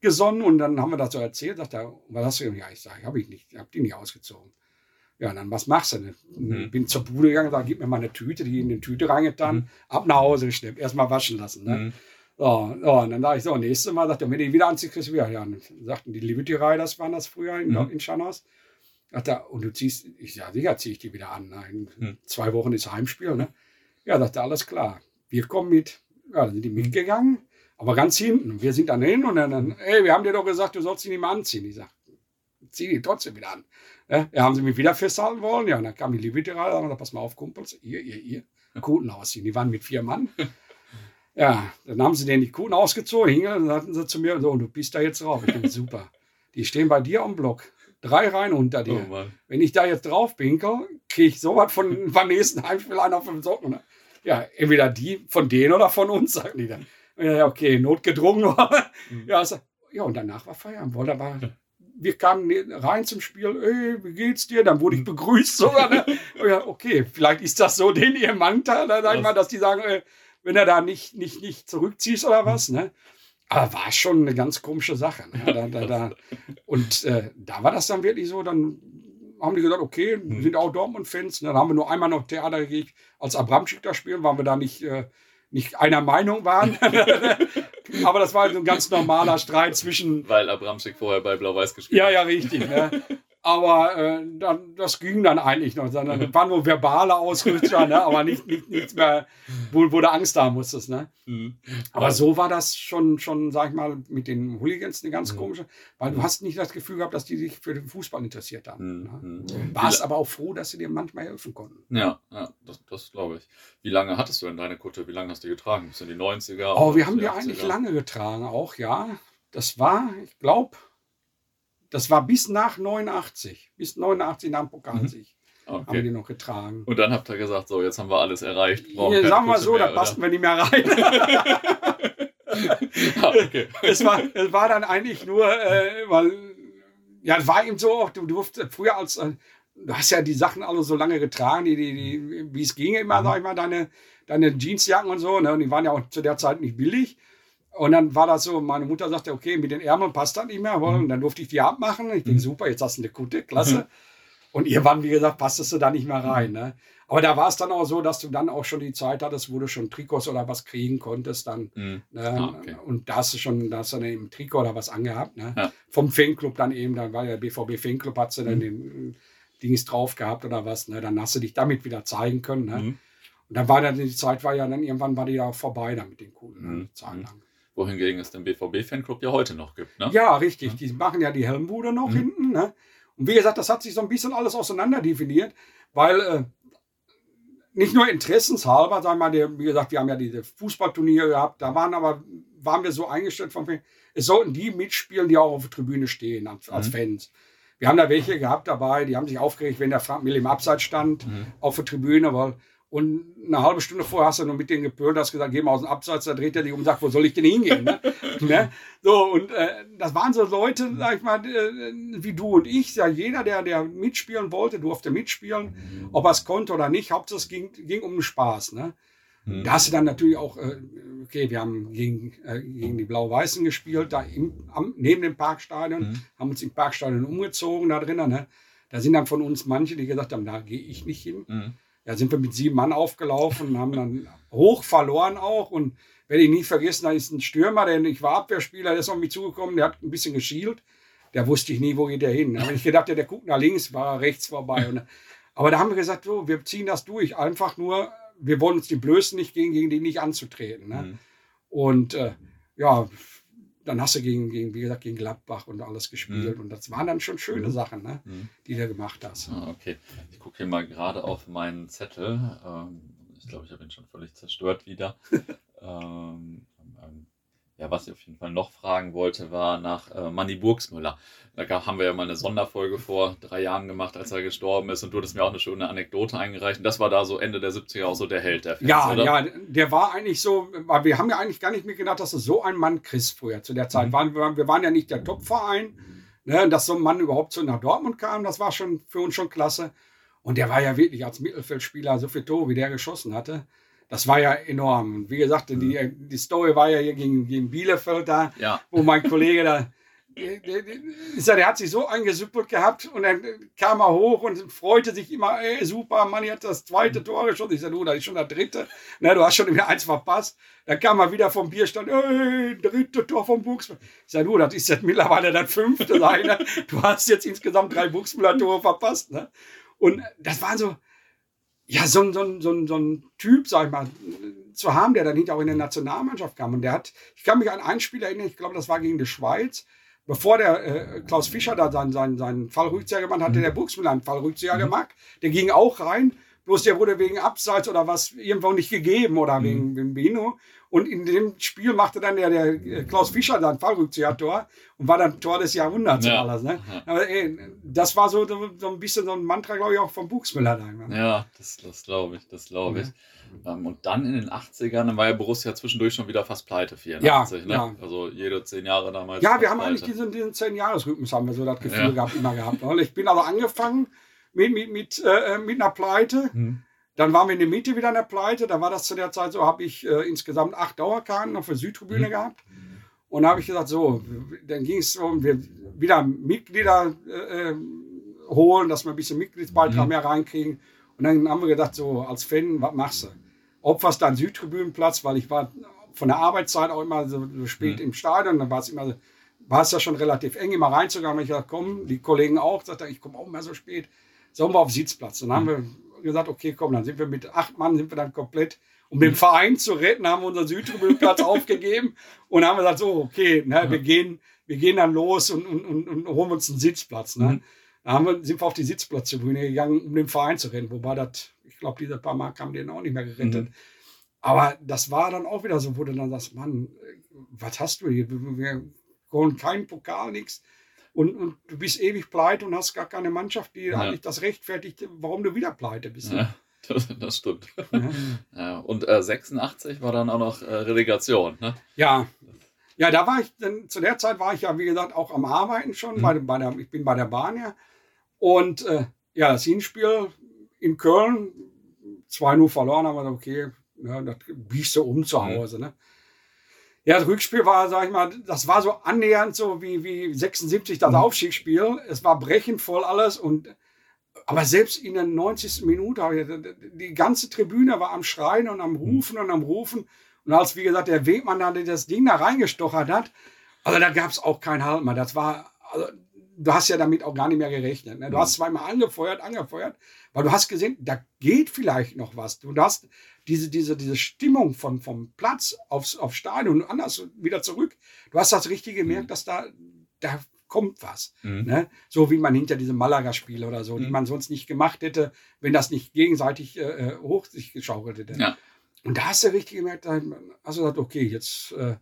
gesonnen. Und dann haben wir das so erzählt, sagt er, was hast du? Ja, ich sage, habe ich nicht, ich habe die nicht ausgezogen. Ja, dann was machst du denn? Mhm. Bin zur Bude gegangen, sag, gib mir mal eine Tüte, die in die Tüte reingetan, mhm. ab nach Hause geschleppt, erstmal waschen lassen. Ne? Mhm. So, so, und dann dachte ich so, nächstes Mal, sagt er, wenn du ihn wieder anziehst, kriegst du wieder. Ja, dann sagten die Liberty Riders, waren das früher in, mhm. in Schanhaus. Sagt er, und du ziehst, ich ja, sicher ziehe ich die wieder an. In mhm. zwei Wochen ist Heimspiel, ne? Ja, er, alles klar. Wir kommen mit. Ja, dann sind die mitgegangen, aber ganz hinten. Wir sind dann hin und dann, dann, ey, wir haben dir doch gesagt, du sollst sie nicht mehr anziehen. Ich sag, zieh die trotzdem wieder an. Ja, haben sie mich wieder festhalten wollen. Ja, und dann kam die Rider und gesagt, pass mal auf, Kumpels, ihr, ihr, ihr, Kuten ausziehen. Die waren mit vier Mann. Ja, dann haben sie den die Kuchen ausgezogen, hingen, und dann hatten sie zu mir, so, und du bist da jetzt drauf. Ich denke, super. Die stehen bei dir am Block. Drei Reihen unter dir. Oh Wenn ich da jetzt drauf pinkel, kriege ich sowas von beim nächsten Heimspiel einer auf dem Socken. Ne? Ja, entweder die von denen oder von uns, sagen die dann. Ja, okay, notgedrungen war. Mhm. Ja, also, ja, und danach war Feierabend. Da war, wir kamen rein zum Spiel, ey, wie geht's dir? Dann wurde ich mhm. begrüßt sogar. Ne? Ja, okay, vielleicht ist das so den ihr Manta, da sag ich mal, dass die sagen, ey, wenn er da nicht, nicht, nicht zurückziehst oder was. Ne? Aber war schon eine ganz komische Sache. Ne? Da, da, da. Und äh, da war das dann wirklich so, dann haben die gesagt, okay, mhm. sind auch Dortmund-Fans. Ne? Dann haben wir nur einmal noch Theater gekriegt, als Abramschick da spielen, weil wir da nicht, äh, nicht einer Meinung waren. Aber das war ein ganz normaler Streit zwischen. Weil Abramschick vorher bei Blau-Weiß gespielt hat. Ja, ja, richtig. Ne? Aber äh, dann, das ging dann eigentlich noch. Dann waren nur verbale Ausrutscher, ne? aber nicht, nicht, nichts mehr, wo, wo du Angst haben musstest. Ne? Mhm. Aber so war das schon, schon, sag ich mal, mit den Hooligans eine ganz mhm. komische, weil du hast nicht das Gefühl gehabt, dass die sich für den Fußball interessiert haben. Mhm. Ne? Warst aber auch froh, dass sie dir manchmal helfen konnten. Ja, ja das, das glaube ich. Wie lange hattest du denn deine Kutte? Wie lange hast du die getragen? Bis in die 90er? Oh, wir haben die, die eigentlich lange getragen auch, ja. Das war, ich glaube, das war bis nach 89, bis 89 nach dem Pokalsieg. Mhm. Okay. Haben die noch getragen. Und dann habt ihr gesagt, so, jetzt haben wir alles erreicht. Ja, sagen wir so, da passten wir nicht mehr rein. ah, okay. es, war, es war dann eigentlich nur, äh, weil, ja, es war eben so, du durftest früher als, äh, du hast ja die Sachen alle so lange getragen, die, die, die, wie es ging immer, mhm. sag ich mal, deine, deine Jeansjacken und so, ne, und die waren ja auch zu der Zeit nicht billig. Und dann war das so, meine Mutter sagte, okay, mit den Ärmeln passt das nicht mehr. Mhm. Und dann durfte ich die abmachen. Ich denke, mhm. super, jetzt hast du eine Kutte, klasse. Mhm. Und irgendwann, wie gesagt, passtest du da nicht mehr rein. Ne? Aber da war es dann auch so, dass du dann auch schon die Zeit hattest, wo du schon Trikots oder was kriegen konntest. Dann, mhm. ne? ah, okay. Und da hast du schon, da hast du dann eben Trikot oder was angehabt. Ne? Ja. Vom Fanclub dann eben, dann war der BVB Fanclub, hat sie dann mhm. den Dings drauf gehabt oder was. Ne? Dann hast du dich damit wieder zeigen können. Ne? Mhm. Und dann war dann die Zeit, war ja dann irgendwann war die ja auch vorbei dann mit den coolen ne? Zahlen lang wohingegen es den BVB-Fanclub ja heute noch gibt. Ne? Ja, richtig. Die machen ja die Helmbude noch mhm. hinten. Ne? Und wie gesagt, das hat sich so ein bisschen alles auseinander definiert, weil äh, nicht nur interessenshalber, sagen wir mal, wie gesagt, wir haben ja diese Fußballturniere gehabt, da waren aber, waren wir so eingestellt von, es sollten die mitspielen, die auch auf der Tribüne stehen, als, als mhm. Fans. Wir haben da welche gehabt dabei, die haben sich aufgeregt, wenn der Frank Mill im Abseits stand mhm. auf der Tribüne, weil und eine halbe Stunde vorher hast du noch mit denen gepölt, hast gesagt, geh mal aus dem Abseits, da dreht er dich um und sagt, wo soll ich denn hingehen? Ne? ne? So, und äh, das waren so Leute, sag ich mal, äh, wie du und ich, ja, jeder, der, der mitspielen wollte, durfte mitspielen, ob er es konnte oder nicht, Hauptsache es ging, ging um den Spaß. Ne? Mhm. Da hast du dann natürlich auch, äh, okay, wir haben gegen, äh, gegen die Blau-Weißen gespielt, da im, am, neben dem Parkstadion, mhm. haben uns im Parkstadion umgezogen da drinnen. Ne? Da sind dann von uns manche, die gesagt haben, da gehe ich nicht hin. Mhm da sind wir mit sieben Mann aufgelaufen, haben dann hoch verloren auch und werde ich nie vergessen, da ist ein Stürmer, denn ich war Abwehrspieler, der ist auf mich zugekommen, der hat ein bisschen geschielt. Der wusste ich nie, wo geht der hin. Habe ich gedacht, der, der guckt nach links, war rechts vorbei. Und, aber da haben wir gesagt, so, wir ziehen das durch. Einfach nur, wir wollen uns die Blößen nicht gegen, gegen die nicht anzutreten. Ne? Mhm. Und äh, ja, dann hast du gegen, gegen, wie gesagt, gegen Gladbach und alles gespielt. Mhm. Und das waren dann schon schöne mhm. Sachen, ne? Mhm. die du gemacht hast. Ah, okay. Ich gucke hier mal gerade auf meinen Zettel. Ähm, ich glaube, ich habe ihn schon völlig zerstört wieder. ähm, ja, was ich auf jeden Fall noch fragen wollte, war nach äh, Manny Burgsmüller. Da haben wir ja mal eine Sonderfolge vor drei Jahren gemacht, als er gestorben ist. Und du hattest mir auch eine schöne Anekdote eingereicht. Und das war da so Ende der 70er auch so der Held der Fans, Ja, oder? ja, der war eigentlich so, weil wir haben ja eigentlich gar nicht mitgedacht, dass du so einen Mann kriegst früher zu der Zeit. Mhm. Waren, wir, wir waren ja nicht der Top-Verein. Ne, dass so ein Mann überhaupt so nach Dortmund kam, das war schon für uns schon klasse. Und der war ja wirklich als Mittelfeldspieler so viel Tore, wie der geschossen hatte das war ja enorm. Wie gesagt, die, die Story war ja hier gegen, gegen Bielefeld da, ja. wo mein Kollege da, der, der, der, hat sich so eingesüppelt gehabt und dann kam er hoch und freute sich immer, ey, super, Mann, hat das zweite mhm. Tor geschossen. Ich sage, du, das ist schon der dritte. Na, du hast schon wieder eins verpasst. Dann kam er wieder vom Bierstand, ey, dritte Tor vom Buchsmann. Ich sage, du, das ist jetzt mittlerweile das fünfte seine. Du hast jetzt insgesamt drei Buchsmüller-Tore verpasst. Ne? Und das war so, ja, so, ein, so, ein, so, ein, so ein Typ, sag ich mal, zu haben, der dann hinterher auch in der Nationalmannschaft kam. Und der hat, ich kann mich an ein Spiel erinnern, ich glaube, das war gegen die Schweiz, bevor der äh, Klaus Fischer da seinen, seinen, seinen Fallrückzieher gemacht hat, hatte mhm. der Buchsmüller einen Fallrückzieher mhm. gemacht. Der ging auch rein, bloß der wurde wegen Abseits oder was irgendwo nicht gegeben oder mhm. wegen, wegen Bino. Und in dem Spiel machte dann der, der äh, Klaus Fischer dann Fallrückzieher-Tor und war dann Tor des Jahrhunderts ja. und alles. Ne? Aber ey, das war so, so ein bisschen so ein Mantra, glaube ich, auch vom Buchsmüller. Da, Ja, das, das glaube ich, das glaube ich. Ja. Ähm, und dann in den 80ern, dann war ja Borussia zwischendurch schon wieder fast pleite, 84, ja, ne? Ja. Also jede zehn Jahre damals. Ja, wir haben pleite. eigentlich diesen, diesen zehn Jahres-Rhythmus, haben wir so das Gefühl ja. gehabt, immer gehabt. Ich bin aber angefangen mit, mit, mit, äh, mit einer Pleite. Hm dann waren wir in der Mitte wieder in der Pleite. Da war das zu der Zeit so, habe ich äh, insgesamt acht Dauerkarten auf der Südtribüne mhm. gehabt. Und da habe ich gesagt, so, dann ging es um wir wieder Mitglieder äh, äh, holen, dass wir ein bisschen Mitgliedsbeitrag mhm. mehr reinkriegen. Und dann haben wir gedacht, so, als Fan, was machst du? Opferst dann Südtribünenplatz, weil ich war von der Arbeitszeit auch immer so, spät mhm. im Stadion. Dann war es immer, war es ja schon relativ eng, immer reinzukommen. Ich gesagt, komm, die Kollegen auch, sagte, ich komme auch immer so spät. Sollen wir auf Sitzplatz? Und dann haben wir gesagt, okay, komm, dann sind wir mit acht Mann, sind wir dann komplett, um den Verein zu retten, haben wir unseren Südtribünenplatz aufgegeben und haben gesagt, so, okay, ne, wir gehen, wir gehen dann los und, und, und, und holen uns einen Sitzplatz. Ne? Mhm. Da haben wir, sind wir auf die Sitzplatztribüne gegangen, um den Verein zu retten. Wobei das, ich glaube, diese paar Mark haben den auch nicht mehr gerettet. Mhm. Aber das war dann auch wieder so, wo du dann sagst, Mann, was hast du hier? Wir holen keinen Pokal, nichts und, und du bist ewig pleite und hast gar keine Mannschaft, die ja. eigentlich das rechtfertigt, warum du wieder pleite bist. Ja, das, das stimmt. Ja. ja und äh, 86 war dann auch noch äh, Relegation. Ne? Ja. Ja, da war ich, dann, zu der Zeit war ich ja, wie gesagt, auch am Arbeiten schon. Mhm. Bei, bei der, ich bin bei der Bahn ja. Und äh, ja, das Hinspiel in Köln, 2-0 verloren, aber okay, ja, das biegst du um zu mhm. Hause. Ne? Ja, das Rückspiel war, sag ich mal, das war so annähernd so wie, wie 76 das mhm. Aufstiegsspiel. Es war brechend voll alles und aber selbst in der 90. Minute, die ganze Tribüne war am Schreien und am Rufen und am Rufen. Und als, wie gesagt, der Wegmann da das Ding da reingestochert hat, also da gab es auch keinen Halt mehr. Das war, also, du hast ja damit auch gar nicht mehr gerechnet. Ne? Du mhm. hast zweimal angefeuert, angefeuert, weil du hast gesehen, da geht vielleicht noch was. Du hast diese, diese, diese Stimmung von, vom Platz aufs, aufs Stadion und anders wieder zurück. Du hast das richtig gemerkt, mhm. dass da, da kommt was. Mhm. Ne? So wie man hinter diesem Malaga-Spiel oder so, mhm. die man sonst nicht gemacht hätte, wenn das nicht gegenseitig äh, äh hoch sich geschaukelt hätte. Ja. Und da hast du richtig gemerkt, da hast du gesagt, okay, jetzt äh,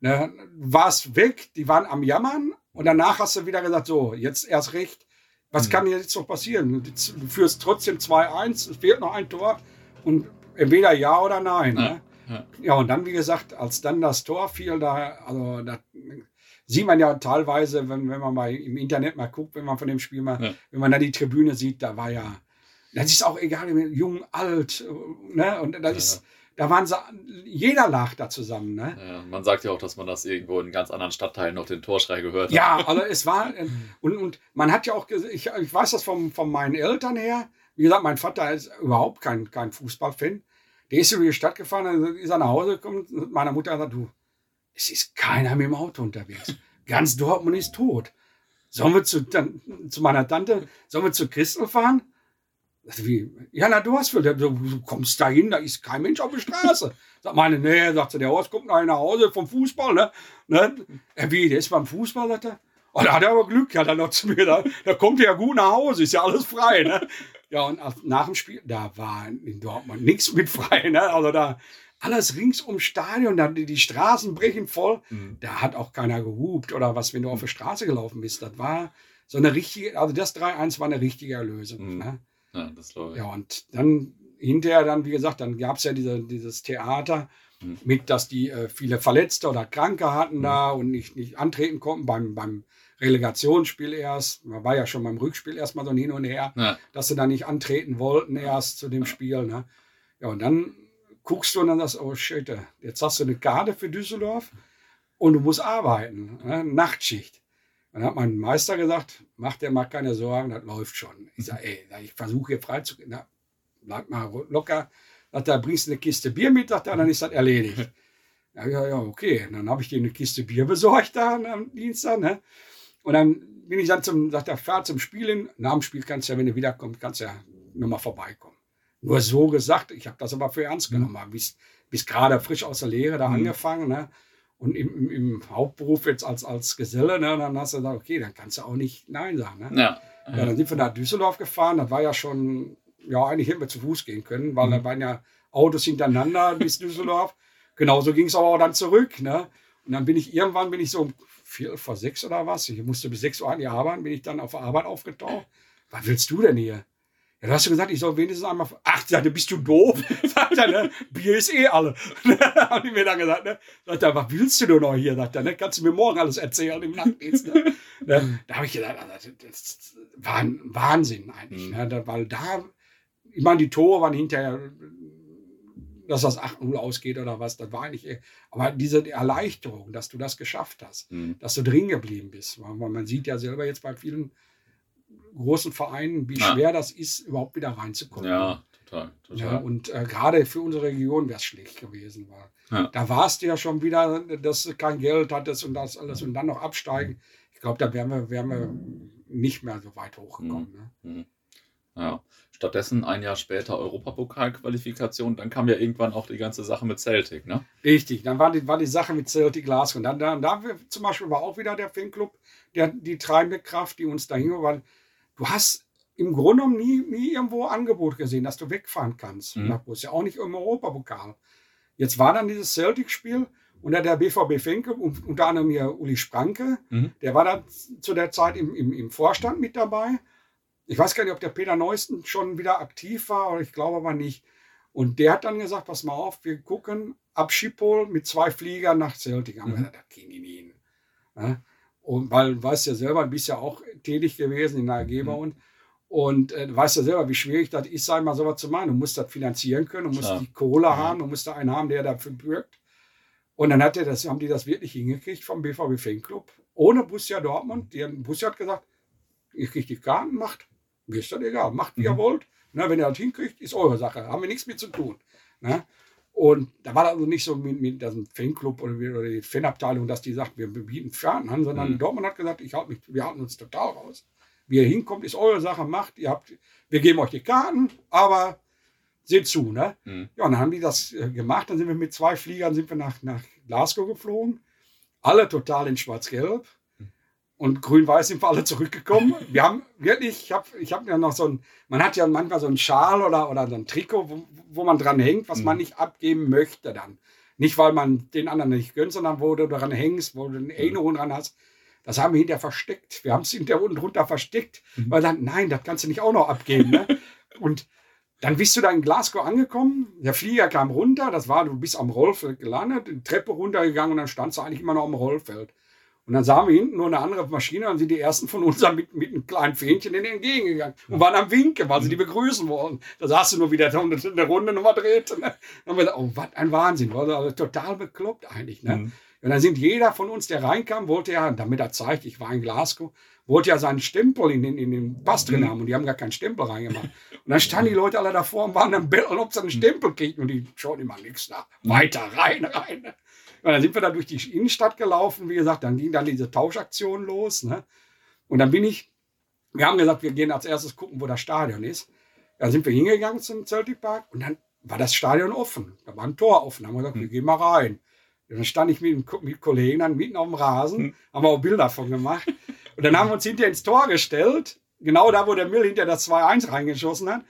ne, war es weg, die waren am Jammern und danach hast du wieder gesagt, so, jetzt erst recht, was mhm. kann jetzt noch passieren? Du führst trotzdem 2-1, es fehlt noch ein Tor und entweder ja oder nein. Ja, ne? ja. ja, und dann, wie gesagt, als dann das Tor fiel, da, also da sieht man ja teilweise, wenn, wenn man mal im Internet mal guckt, wenn man von dem Spiel mal, ja. wenn man da die Tribüne sieht, da war ja, das ist auch egal, jung, alt, ne? Und das ist, da waren sie, jeder lag da zusammen. Ne? Ja, man sagt ja auch, dass man das irgendwo in ganz anderen Stadtteilen noch den Torschrei gehört hat. Ja, also es war, und, und man hat ja auch, ich, ich weiß das von, von meinen Eltern her, Wie gesagt, mein Vater ist überhaupt kein, kein Fußballfan. Der ist über die Stadt gefahren, dann ist er nach Hause gekommen und meine Mutter sagt, du, es ist keiner mit dem Auto unterwegs. Ganz Dortmund ist tot. Sollen wir zu, dann, zu meiner Tante, sollen wir zu Christel fahren? Wie? Ja, na, du hast, du, du kommst da hin, da ist kein Mensch auf der Straße. Sagt meine, nee, sagt sie, der Horst kommt nach Hause vom Fußball, ne? ne? Wie, der ist beim Fußball, sagt er. Oh, da hat er aber Glück, hat er noch zu mir, da, da kommt er ja gut nach Hause, ist ja alles frei, ne? Ja, und nach dem Spiel, da war in Dortmund nichts mit frei, ne? Also da, alles rings ums Stadion, da, die Straßen brechen voll. Mhm. Da hat auch keiner gehupt oder was, wenn du auf der Straße gelaufen bist. Das war so eine richtige, also das 3-1 war eine richtige Erlösung. Mhm. Ne? Ja, das glaube ich. Ja, und dann hinterher dann, wie gesagt, dann gab es ja diese, dieses Theater mhm. mit, dass die äh, viele Verletzte oder Kranke hatten mhm. da und nicht, nicht antreten konnten beim, beim Relegationsspiel erst. Man war ja schon beim Rückspiel erstmal so hin und her, ja. dass sie da nicht antreten wollten erst zu dem Spiel. Ne? Ja, und dann guckst du und dann sagst, oh shit, jetzt hast du eine Karte für Düsseldorf und du musst arbeiten, ne? Nachtschicht. Dann hat mein Meister gesagt, mach dir mal keine Sorgen, das läuft schon. Ich sage, ey, ich versuche hier frei zu gehen. Bleib mal locker. Sagt er, bringst du eine Kiste Bier mit, sagt er, dann ist das erledigt. Ja, ja, ja, okay. dann habe ich dir eine Kiste Bier besorgt da am Dienstag. Ne? Und dann bin ich dann zum, sagt er, fahr zum Spielen. Nach dem Spiel kannst du ja, wenn du wiederkommst, kannst du ja nochmal vorbeikommen. Nur so gesagt, ich habe das aber für ernst mhm. genommen. Mhm. Bis, bis gerade frisch aus der Lehre da mhm. angefangen. Ne? Und im, im, im, Hauptberuf jetzt als, als Geselle, ne? dann hast du gesagt, okay, dann kannst du auch nicht Nein sagen. Ne? Ja. ja. Dann sind wir nach Düsseldorf gefahren. Das war ja schon, ja, eigentlich hätten wir zu Fuß gehen können, weil mhm. da waren ja Autos hintereinander bis Düsseldorf. Genauso ging es aber auch dann zurück. Ne? Und dann bin ich irgendwann, bin ich so um vier vor sechs oder was, ich musste bis sechs Uhr an die Arbeit, bin ich dann auf der Arbeit aufgetaucht. Was willst du denn hier? Ja, du hast du gesagt, ich soll wenigstens einmal. Ach, ja, bist du doof? Sagt er, ne? Bier ist eh alle. Haben die mir dann gesagt, ne? Sagt er, was willst du noch hier? Sagt er, ne? Kannst du mir morgen alles erzählen im Nachtdienst? Ne? ne? Da habe ich gedacht, also, das war ein Wahnsinn eigentlich. Mhm. Ne? Weil da, ich meine, die Tore waren hinterher, dass das 8-0 ausgeht oder was, das war eigentlich, aber diese Erleichterung, dass du das geschafft hast, mhm. dass du drin geblieben bist. Weil man sieht ja selber jetzt bei vielen großen Vereinen, wie ja. schwer das ist, überhaupt wieder reinzukommen. Ja, total. total. Ja, und äh, gerade für unsere Region wäre es schlecht gewesen. Weil ja. Da warst du ja schon wieder, dass du kein Geld hattest und das alles und dann noch absteigen. Ich glaube, da wären wir, wären wir nicht mehr so weit hochgekommen. Mhm. Ne? Mhm. Ja. Stattdessen ein Jahr später Europapokalqualifikation, dann kam ja irgendwann auch die ganze Sache mit Celtic, ne? Richtig, dann war die, war die Sache mit Celtic Glasgow. Und dann, dann da zum Beispiel war auch wieder der Fanclub, der, die treibende Kraft, die uns dahin war, weil du hast im Grunde genommen nie, nie irgendwo Angebot gesehen, dass du wegfahren kannst. Mhm. Ist ja auch nicht im Europapokal. Jetzt war dann dieses Celtic-Spiel unter der BVB Fenke, unter anderem hier Uli Spranke, mhm. der war dann zu der Zeit im, im, im, Vorstand mit dabei. Ich weiß gar nicht, ob der Peter Neusten schon wieder aktiv war, aber ich glaube aber nicht. Und der hat dann gesagt, pass mal auf, wir gucken ab Schiphol mit zwei Fliegern nach Celtic. Haben mhm. gesagt, da gehen die hin. Ja? Und weil du weißt ja selber, du bist ja auch tätig gewesen in der AG bei uns. Und äh, du weißt ja selber, wie schwierig das ist, sag mal, sowas zu machen. Du musst das finanzieren können, du musst Klar. die Kohle ja. haben, du musst da einen haben, der dafür bürgt. Und dann hat er das, haben die das wirklich hingekriegt vom BVB Fanclub. Ohne Busja Dortmund. Die Busja hat gesagt, ihr kriegt die Karten, macht. Mir ist das egal, macht wie mhm. ihr wollt. Na, wenn ihr das hinkriegt, ist eure Sache. Haben wir nichts mit zu tun. Na? Und da war das also nicht so mit, mit diesem Fanclub oder, oder die Fanabteilung, dass die sagt, wir bieten Fahrten an, sondern mhm. Dortmund hat gesagt, ich halt mich, wir halten uns total raus. Wie ihr hinkommt, ist eure Sache, macht, ihr habt, wir geben euch die Karten, aber seht zu, ne? Mhm. Ja, und dann haben die das äh, gemacht, dann sind wir mit zwei Fliegern sind wir nach, nach Glasgow geflogen, alle total in schwarz-gelb. Und grün-weiß sind wir alle zurückgekommen. Wir haben wirklich, ich habe ich hab ja noch so ein, man hat ja manchmal so einen Schal oder, oder so ein Trikot, wo, wo man dran hängt, was mhm. man nicht abgeben möchte dann. Nicht, weil man den anderen nicht gönnt, sondern wo du dran hängst, wo du eine Erinnerung dran hast. Das haben wir hinterher versteckt. Wir haben es hinterher unten drunter versteckt, mhm. weil dann, nein, das kannst du nicht auch noch abgeben. Ne? Und dann bist du da in Glasgow angekommen, der Flieger kam runter, das war, du bist am Rollfeld gelandet, die Treppe runtergegangen und dann standst du eigentlich immer noch am Rollfeld. Und dann sahen wir hinten nur eine andere Maschine und sind die ersten von uns mit, mit einem kleinen Fähnchen in den entgegengegangen und waren am Winken, weil sie die begrüßen wollen. Da saß du nur wieder in der Runde nochmal drehte. Ne? Dann haben wir gesagt, oh, was ein Wahnsinn. Also total bekloppt eigentlich. Ne? Mhm. Und dann sind jeder von uns, der reinkam, wollte ja, damit er zeigt, ich war in Glasgow, wollte ja seinen Stempel in den, in den Pass drin mhm. haben und die haben gar keinen Stempel reingemacht. Und dann standen die Leute alle davor und waren am Betteln, ob sie einen Stempel kriegen und die schauen immer nichts nach. Weiter, rein, rein. Und dann sind wir da durch die Innenstadt gelaufen, wie gesagt, dann ging dann diese Tauschaktion los. Ne? Und dann bin ich, wir haben gesagt, wir gehen als erstes gucken, wo das Stadion ist. Dann sind wir hingegangen zum Celtic Park und dann war das Stadion offen. Da war ein Tor offen. Da haben wir gesagt, wir gehen mal rein. Und dann stand ich mit, mit Kollegen dann mitten auf dem Rasen, hm. haben wir auch Bilder davon gemacht. Und dann haben wir uns hinter ins Tor gestellt, genau da, wo der Mill hinter das 2-1 reingeschossen hat.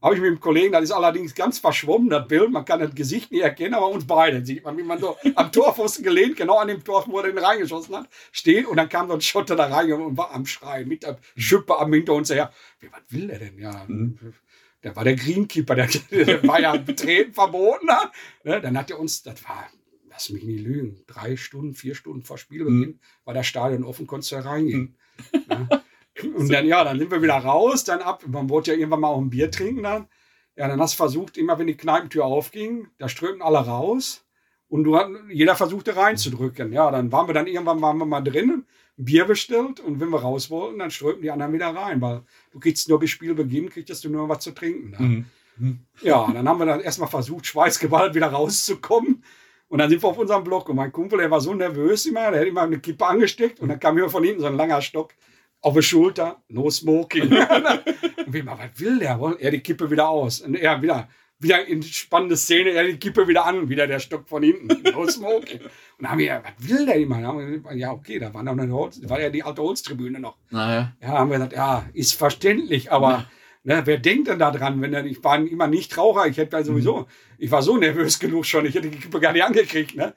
Habe ich mit dem Kollegen, das ist allerdings ganz verschwommen, das Bild, man kann das Gesicht nicht erkennen, aber uns beide sieht man, wie man so am Torpfosten gelehnt, genau an dem Tor, wo er den reingeschossen hat, steht und dann kam so ein Schotter da rein und war am Schreien mit der Schippe am hinter uns her. Wie, was will der denn? Ja, mhm. der war der Greenkeeper, der, der war ja betreten verboten. Ne? Dann hat er uns, das war lass mich nie lügen, drei Stunden, vier Stunden vor Spielbeginn mhm. war das Stadion offen, konntest du ja reingehen. Mhm. Ja. Und dann, ja, dann sind wir wieder raus, dann ab. Man wollte ja irgendwann mal auch ein Bier trinken dann. Ja, dann hast du versucht, immer wenn die Kneipentür aufging, da strömten alle raus und du, jeder versuchte reinzudrücken. Ja, dann waren wir dann irgendwann waren wir mal drinnen, ein Bier bestellt und wenn wir raus wollten, dann strömten die anderen wieder rein, weil du kriegst nur bis Spielbeginn, kriegst du nur was zu trinken. Mhm. mhm. Ja, dann haben wir dann erstmal versucht, schweißgeballt wieder rauszukommen. Und dann sind wir auf unserem Block und mein Kumpel, der war so nervös immer, der hat immer eine Kippe angesteckt und dann kam immer von hinten so ein langer Stock auf der Schulter, no smoking. und wie was will der? Er die Kippe wieder aus. Und er wieder, wieder in spannende Szene, er die Kippe wieder an, wieder der Stock von hinten, no smoking. Und haben wir, was will der immer? Ja, okay, da war noch eine Holz, war ja die alte Holztribüne noch. Naja. Ja, haben wir gesagt, ja, ist verständlich, aber. Ja Ne, wer denkt denn da dran, wenn er, ich war immer nicht Raucher, ich hätte sowieso, mhm. ich war so nervös genug schon, ich hätte die Kippe gar nicht angekriegt, ne?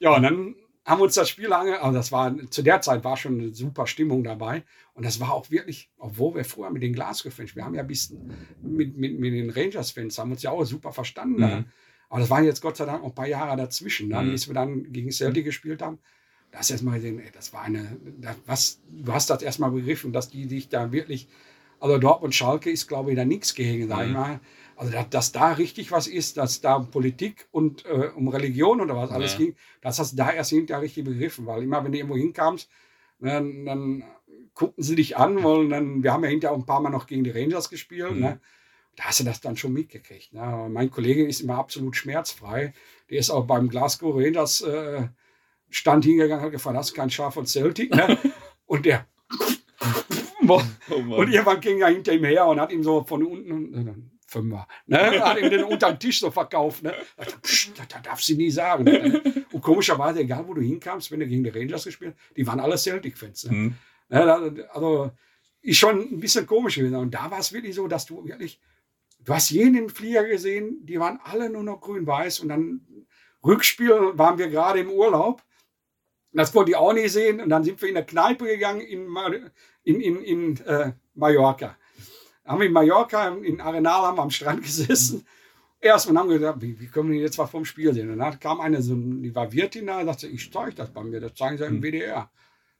Ja, und dann haben wir uns das Spiel ange, also das war, zu der Zeit war schon eine super Stimmung dabei. Und das war auch wirklich, obwohl wir früher mit den Glasgow-Fans, wir haben ja bisschen mit, mit, mit den Rangers-Fans, haben uns ja auch super verstanden. Mhm. Aber das waren jetzt Gott sei Dank noch ein paar Jahre dazwischen, dann, mhm. bis wir dann gegen Celtic gespielt haben. Da hast du erstmal gesehen, ey, das war eine, das, was, du hast das erstmal begriffen, dass die sich da wirklich also Dortmund Schalke ist, glaube ich, da nichts gegen, sag ich mhm. mal. Also, dass, dass, da richtig was ist, dass da um Politik und äh, um Religion oder was alles ja. ging, das hast du da erst hinterher richtig begriffen, weil immer, wenn du irgendwo hinkamst, dann, dann guckten sie dich an, weil dann, wir haben ja hinterher auch ein paar Mal noch gegen die Rangers gespielt, mhm. ne? Da hast du das dann schon mitgekriegt. Ne? Mein Kollege ist immer absolut schmerzfrei. Der ist auch beim Glasgow Rangers äh, Stand hingegangen, hat gefragt, hast du kein Schaf von Celtic? Ne? und der Oh und irgendwann ging er hinter ihm her und hat ihm so von unten, Fünfer, ne, hat ihm den unter den Tisch so verkauft. Ne? Psst, das darf sie nie sagen. Ne? Und komischerweise, egal wo du hinkamst, wenn du gegen die Rangers gespielt hast, die waren alle Celtic-Fans. Ne? Mhm. Ne, also ist schon ein bisschen komisch gewesen. Und da war es wirklich so, dass du wirklich, du hast jeden Flieger gesehen, die waren alle nur noch grün-weiß. Und dann Rückspiel waren wir gerade im Urlaub. Das konnte ich auch nicht sehen. Und dann sind wir in der Kneipe gegangen in, in, in, in äh, Mallorca. Haben wir in Mallorca, in Arenal, haben wir am Strand gesessen. Erst und haben gesagt, wie, wie können wir jetzt was vom Spiel sehen? Und dann kam eine, so, die war Wirtin da, sagte, ich zeige das bei mir, das zeigen sie im hm. WDR.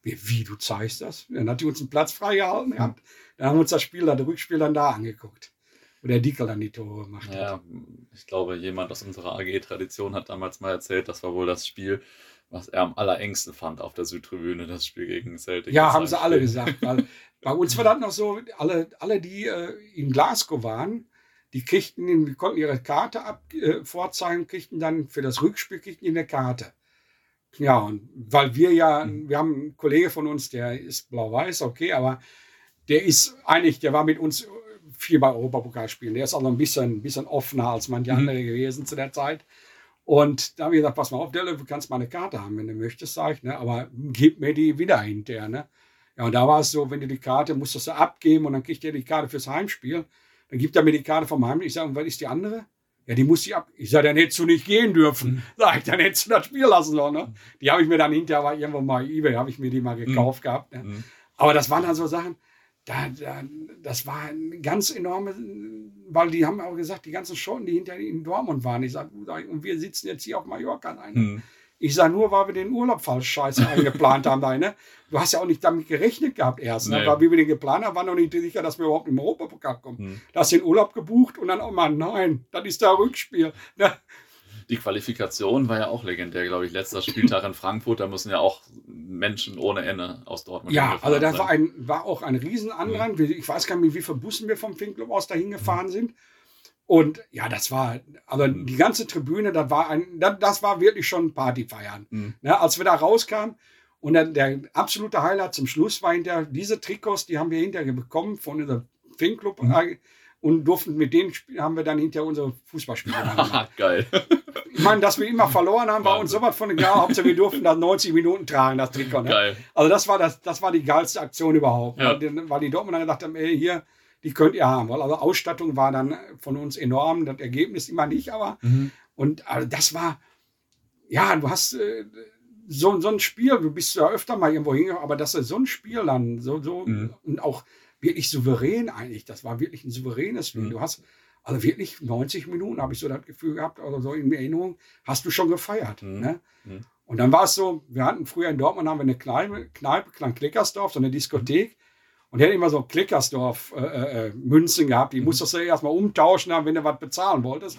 Wie, wie, du zeigst das? Dann hat die uns einen Platz freigehalten gehabt. Dann haben wir uns das Spiel, das Rückspiel dann da angeguckt. Wo der Dickel dann die Tore gemacht ja, hat. Ich glaube, jemand aus unserer AG-Tradition hat damals mal erzählt, das war wohl das Spiel, was er am allerengsten fand auf der Südtribüne, das Spiel gegen Celtic. Ja, haben sie Spiel. alle gesagt. Weil bei uns war das noch so, alle, alle die äh, in Glasgow waren, die kriegten, die konnten ihre Karte ab, äh, vorzeigen, kriegten dann für das Rückspiel kriegten eine Karte. Ja, und weil wir ja, mhm. wir haben einen Kollege von uns, der ist blau-weiß, okay, aber der ist eigentlich, der war mit uns viel bei Europapokalspielen. Der ist auch noch ein bisschen, ein bisschen offener als manche mhm. andere gewesen zu der Zeit. Und da habe ich gesagt, pass mal auf, Delle, du kannst mal eine Karte haben, wenn du möchtest, sage ich, ne? aber gib mir die wieder hinterher. Ne? Ja, und da war es so, wenn du die Karte, musstest du abgeben und dann kriegt er die Karte fürs Heimspiel. Dann gibt er mir die Karte vom Heimspiel. Ich sage, und was ist die andere? Ja, die muss ich ab. Ich sage, dann hättest du nicht gehen dürfen. Mhm. Sag ich, dann hättest du das Spiel lassen sollen. Ne? Die habe ich mir dann hinterher, war irgendwo mal eBay, habe ich mir die mal gekauft mhm. gehabt. Ne? Mhm. Aber das waren dann so Sachen, da, da, das war ein ganz enorme, weil die haben auch gesagt, die ganzen Schotten, die hinter in Dortmund waren, ich sage, und wir sitzen jetzt hier auf Mallorca. Nein, mhm. Ich sage nur, weil wir den Urlaub falsch scheiße eingeplant haben. Da, ne? Du hast ja auch nicht damit gerechnet gehabt erst. Ne? Nee. Weil wie wir den geplant haben, war noch nicht sicher, dass wir überhaupt im Europapokal kommen. Mhm. Da hast du den Urlaub gebucht und dann auch mal, nein, das ist der Rückspiel. Ne? Die Qualifikation war ja auch legendär, glaube ich. Letzter Spieltag in Frankfurt, da müssen ja auch Menschen ohne Ende aus Dortmund. Ja, also das war, ein, war auch ein Riesenandrang. Mhm. Ich weiß gar nicht, wie viele Bussen wir vom Finkclub aus dahin gefahren sind. Und ja, das war, also mhm. die ganze Tribüne, das war ein, das, das war wirklich schon Partyfeiern. Mhm. Ne, als wir da rauskamen, und dann der absolute Highlight zum Schluss war hinter diese Trikots, die haben wir hinterher bekommen von unserem Finclub mhm. Und durften mit denen haben wir dann hinter unsere Fußballspiele gemacht. Geil. Ich meine, dass wir immer verloren haben, war uns sowas von egal. Hauptsache wir durften das 90 Minuten tragen, das Trikot. Ne? Geil. Also das war das, das war die geilste Aktion überhaupt. Ja. Weil die Dortmunder gedacht haben, ey, hier, die könnt ihr haben. Also Ausstattung war dann von uns enorm, das Ergebnis immer nicht, aber mhm. und also das war, ja, du hast äh, so, so ein Spiel, du bist ja öfter mal irgendwo hingegangen, aber das ist so ein Spiel dann, so, so mhm. und auch wirklich souverän eigentlich. Das war wirklich ein souveränes Spiel. Mhm. Du hast also wirklich 90 Minuten, habe ich so das Gefühl gehabt, oder so in Erinnerung, hast du schon gefeiert. Mhm. Ne? Mhm. Und dann war es so, wir hatten früher in Dortmund haben wir eine Kneipe, Kneipe Klein Klickersdorf, so eine Diskothek. Und der hat immer so Klickersdorf äh, äh, äh, gehabt. Die mhm. musstest du erstmal umtauschen, wenn du was bezahlen wolltest.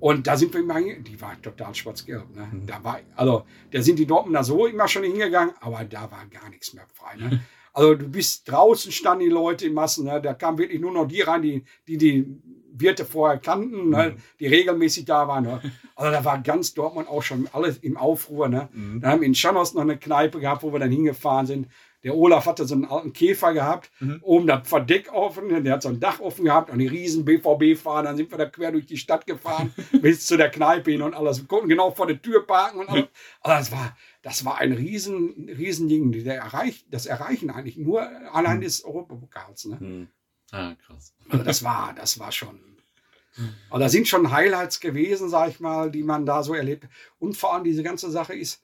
Und da sind wir immer hingegangen, die war total schwarz-gelb. Ne? Mhm. Da war, also, da sind die Dortmunder so immer schon hingegangen, aber da war gar nichts mehr frei. Ne? Also, du bist draußen, standen die Leute in Massen, ne? da kamen wirklich nur noch die rein, die die, die Wirte vorher kannten, ne? Mhm. die regelmäßig da waren. Ne? Also, da war ganz Dortmund auch schon alles im Aufruhr. Ne? Mhm. Dann haben wir in Schannos noch eine Kneipe gehabt, wo wir dann hingefahren sind. Der Olaf hatte so einen alten Käfer gehabt, mhm. oben das Verdeck offen, der hat so ein Dach offen gehabt und die riesen BVB-Fahrer, dann sind wir da quer durch die Stadt gefahren, bis zu der Kneipe hin und alles. Wir konnten genau vor der Tür parken und alles. Also das war, das war ein riesen, riesen Ding. Der erreicht, das erreichen eigentlich nur allein mhm. des Europapokals. Ne? Mhm. Ah, krass. Also das war, das war schon. Aber da sind schon Highlights gewesen, sag ich mal, die man da so erlebt. Und vor allem diese ganze Sache ist,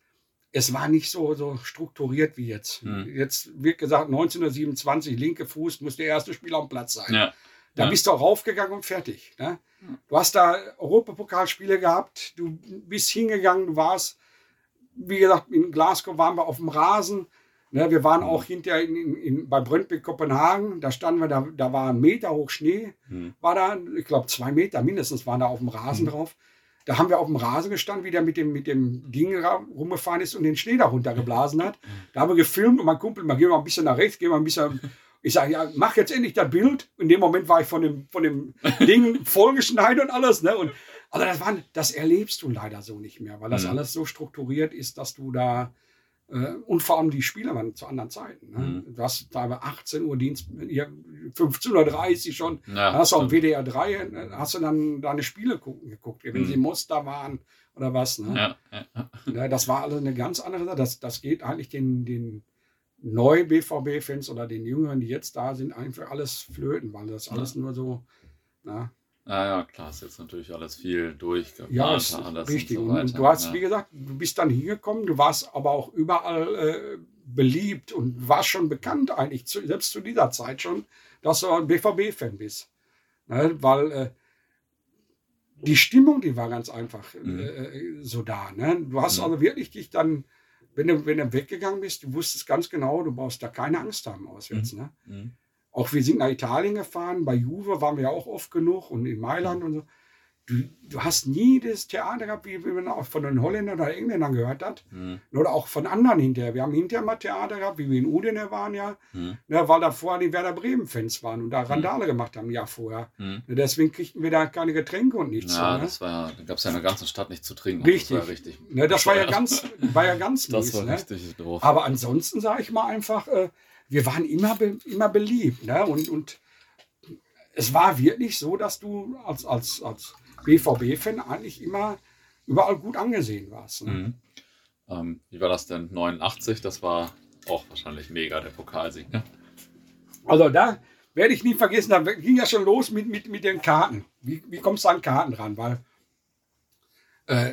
es war nicht so, so strukturiert wie jetzt. Hm. Jetzt wird gesagt, 1927, linke Fuß muss der erste Spieler am Platz sein. Ja. Da ja. bist du auch raufgegangen und fertig. Ne? Du hast da Europapokalspiele gehabt, du bist hingegangen, du warst, wie gesagt, in Glasgow waren wir auf dem Rasen. Ne? Wir waren hm. auch hinterher in, in, in, bei Brøndby Kopenhagen, da standen wir, da, da war ein Meter hoch Schnee, hm. war da, ich glaube zwei Meter mindestens waren da auf dem Rasen hm. drauf. Da haben wir auf dem Rasen gestanden, wie der mit dem, mit dem Ding rumgefahren ist und den Schnee da runtergeblasen hat. Da haben wir gefilmt und mein Kumpel, mal gehen wir ein bisschen nach rechts, gehen wir ein bisschen. Ich sage, ja, mach jetzt endlich das Bild. In dem Moment war ich von dem, von dem Ding vollgeschneit und alles. Ne? Und, also das, waren, das erlebst du leider so nicht mehr, weil das mhm. alles so strukturiert ist, dass du da äh, und vor allem die Spiele waren zu anderen Zeiten. Ne? Mhm. Du hast da 18 Uhr Dienst, 15.30 Uhr schon, ja, hast du auf WDR 3, äh, hast du dann deine Spiele gucken, geguckt, wenn mhm. sie Muster waren oder was. Ne? Ja, ja. ja, das war alles eine ganz andere Sache. Das, das geht eigentlich den, den neu BVB-Fans oder den Jüngeren, die jetzt da sind, einfach alles flöten, weil das alles nur so. Na, Naja, klar, ist jetzt natürlich alles viel durchgeplant. Ja, ist richtig. Und, so und, du hast, ja. wie gesagt, du bist dann hingekommen, du warst aber auch überall äh, beliebt und warst schon bekannt eigentlich, zu, selbst zu dieser Zeit schon, dass du ein BVB-Fan bist. Ne? Weil äh, die Stimmung, die war ganz einfach mhm. äh, so da. Ne? Du hast mhm. also wirklich dich dann, wenn du, wenn du weggegangen bist, du wusstest ganz genau, du brauchst da keine Angst haben auswärts. Mhm. Ne? Auch wir sind nach Italien gefahren, bei Juve waren wir auch oft genug und in Mailand und so. Du, du, hast nie das Theater gehabt, wie, wie man auch von den Holländern oder Engländern gehört hat. Mhm. Oder auch von anderen hinterher. Wir haben hinterher mal Theater gehabt, wie wir in Udine waren ja, mhm. ne, weil da vorher die Werder Bremen-Fans waren und da mhm. Randale mhm. gemacht haben, ja vorher. Mhm. Ne, deswegen kriegten wir da keine Getränke und nichts. Ja, so, ne? das war, da gab es ja in der ganzen Stadt nichts zu trinken. Richtig. Das war, richtig ne, das war ja ganz, war ja ganz Das mies, war ne? richtig doof. Aber ansonsten sage ich mal einfach, äh, wir waren immer, immer beliebt. Ne? Und, und es war wirklich so, dass du als, als, als BVB-Fan eigentlich immer überall gut angesehen warst. Ne? Mhm. Ähm, wie war das denn? 89, das war auch wahrscheinlich mega, der Pokalsieg. Ne? Also da werde ich nie vergessen, da ging ja schon los mit, mit, mit den Karten. Wie, wie kommst du an Karten ran? Weil äh,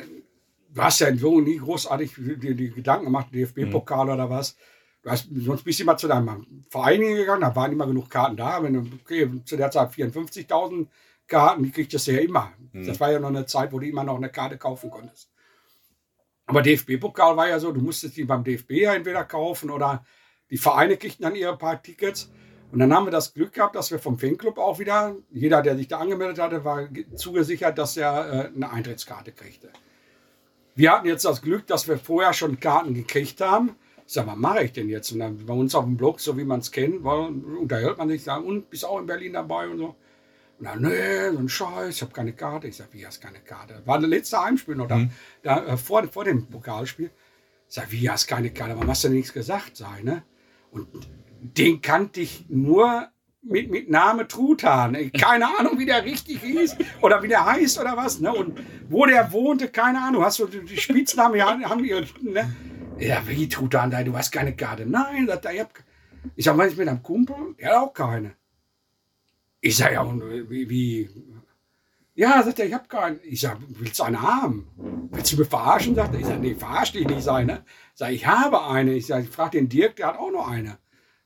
du hast ja so nie großartig die, die Gedanken gemacht, DFB-Pokal mhm. oder was. Du hast, sonst bist du immer zu deinem Verein gegangen, da waren immer genug Karten da. Wenn du, okay, zu der Zeit 54.000 Karten, die kriegst du ja immer. Mhm. Das war ja noch eine Zeit, wo du immer noch eine Karte kaufen konntest. Aber DFB-Pokal war ja so, du musstest die beim DFB entweder kaufen oder die Vereine kriegten dann ihre paar Tickets. Und dann haben wir das Glück gehabt, dass wir vom Fanclub auch wieder, jeder, der sich da angemeldet hatte, war zugesichert, dass er äh, eine Eintrittskarte kriegte. Wir hatten jetzt das Glück, dass wir vorher schon Karten gekriegt haben. Ich sag, was mache ich denn jetzt? Und dann bei uns auf dem Blog, so wie man es kennt, weil, unterhält man sich, sagen, und bist auch in Berlin dabei und so. Und dann, nee, so ein Scheiß, ich habe keine Karte. Ich sag, wie hast keine Karte? War der letzte Heimspiel noch da, mhm. da äh, vor, vor dem Pokalspiel. Ich sag, wie hast keine Karte? Warum hast du nichts gesagt? Sag ne? Und den kannte ich nur mit, mit Name Truthahn. Keine Ahnung, wie der richtig hieß oder wie der heißt oder was. Ne? Und wo der wohnte, keine Ahnung. Hast du die Spitznamen haben wir. Ne? Ja, wie Truthahn, du hast keine Karte. Nein, ich, hab, ich sag, was mit einem Kumpel? Der hat auch keine. Ich sag, ja, wie, wie ja, sagt er, ich habe keinen. Ich sag, willst du eine haben? Willst du mich verarschen? Sagt er. Ich sag, nee, verarsch dich nicht, seine. Sag, ich habe eine. Ich sag, ich frage den Dirk, der hat auch noch eine.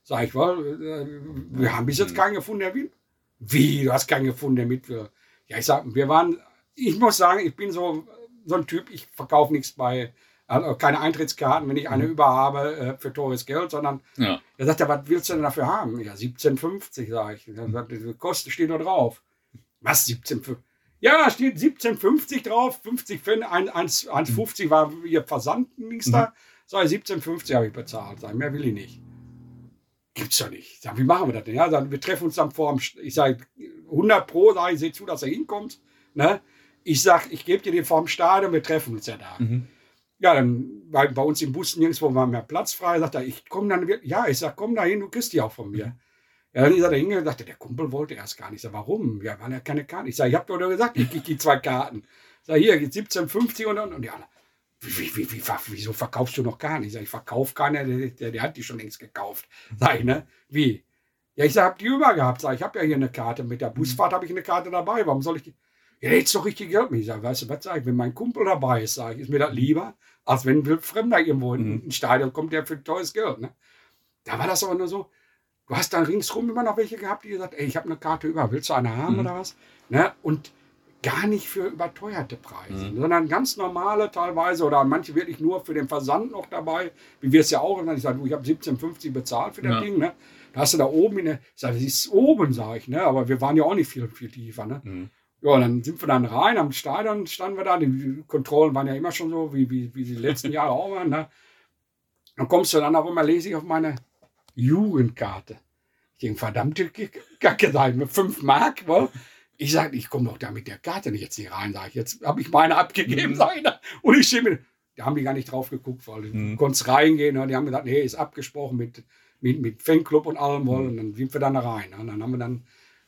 Sag ich, well, äh, wir haben bis jetzt keinen gefunden, der will. Wie, du hast keinen gefunden, der mit will? Ja, ich sag, wir waren, ich muss sagen, ich bin so, so ein Typ, ich verkaufe nichts bei, also keine Eintrittskarten, wenn ich eine mhm. über habe äh, für teures Geld, sondern ja. er sagt, ja, was willst du denn dafür haben? Ja, 17,50, sage ich. Dann sagt, die Kosten steht da drauf. Was, 17,50? Ja, da steht 17,50 drauf, 50 Pfennig, 1,50 mhm. war ihr Versand, nichts mhm. da. Sag ich, 17,50 habe ich bezahlt. Sag, mehr will ich nicht. Gibt's doch nicht. Sag, wie machen wir das denn? Ja, dann, wir treffen uns dann vor dem, ich sage, 100 Pro, sag ich, sehe zu, dass er hinkommt. Ne? Ich sag, ich gebe dir den vor dem Stadion, wir treffen uns ja da. Mhm. Ja, dann war bei uns im Bus nirgendwo war mehr Platz frei. Sagt er, ich komme dann, ja, ich sag, komm da hin, du kriegst die auch von mir. Ja, dann ist er da hingegangen und dachte, der Kumpel wollte erst gar nicht. Ich sag, warum? Ja, weil er keine Karten. Ich sage, ich habe doch nur gesagt, ich kriege die zwei Karten. Ich sage, hier, 17,50 und, und, und ja, wie, wie, wie, wieso verkaufst du noch nicht? Ich sage, ich verkaufe keiner, der, der, der, hat die schon längst gekauft. Sag ich, ne? Wie? Ja, ich sage, hab die über gehabt. Sag ich, habe ja hier eine Karte. Mit der Busfahrt habe ich eine Karte dabei. Warum soll ich die? Ja, jetzt doch richtig Geld mit. Ich sage, weißt du, was sage ich? Wenn mein Kumpel dabei ist, sage ich, ist mir das lieber, als wenn ein Fremder irgendwo in ein Stadion kommt, der für teures Geld. Ne? Da war das aber nur so, du hast dann ringsrum immer noch welche gehabt, die gesagt, ey, ich habe eine Karte über, willst du eine haben mhm. oder was? Ne? Und gar nicht für überteuerte Preise, mhm. sondern ganz normale teilweise oder manche wirklich nur für den Versand noch dabei, wie wir es ja auch. Und ich sage, ich habe 17,50 bezahlt für das ja. Ding. Ne? Da hast du da oben, eine, ich sage, das ist oben, sage ich, ne? aber wir waren ja auch nicht viel, viel tiefer. Ne? Mhm. Ja, dann sind wir dann rein, am Stadion standen wir da, die Kontrollen waren ja immer schon so, wie, wie, wie die letzten Jahre auch waren. Ne? Dann kommst du dann auf einmal, lese ich auf meine Jugendkarte. Ich denke, verdammte Kacke, sag ich, mit 5 Mark, wohl. Ich sage, ich komme doch da mit der Karte nicht jetzt hier rein, sage ich. Jetzt habe ich meine abgegeben, mhm. sage ich. Und ich stehe mit, da haben die gar nicht drauf geguckt, weil mhm. du konntest reingehen. Und die haben gesagt, nee, ist abgesprochen mit, mit, mit Fanclub und allem. Mhm. Und dann sind wir dann rein. Und dann haben wir dann,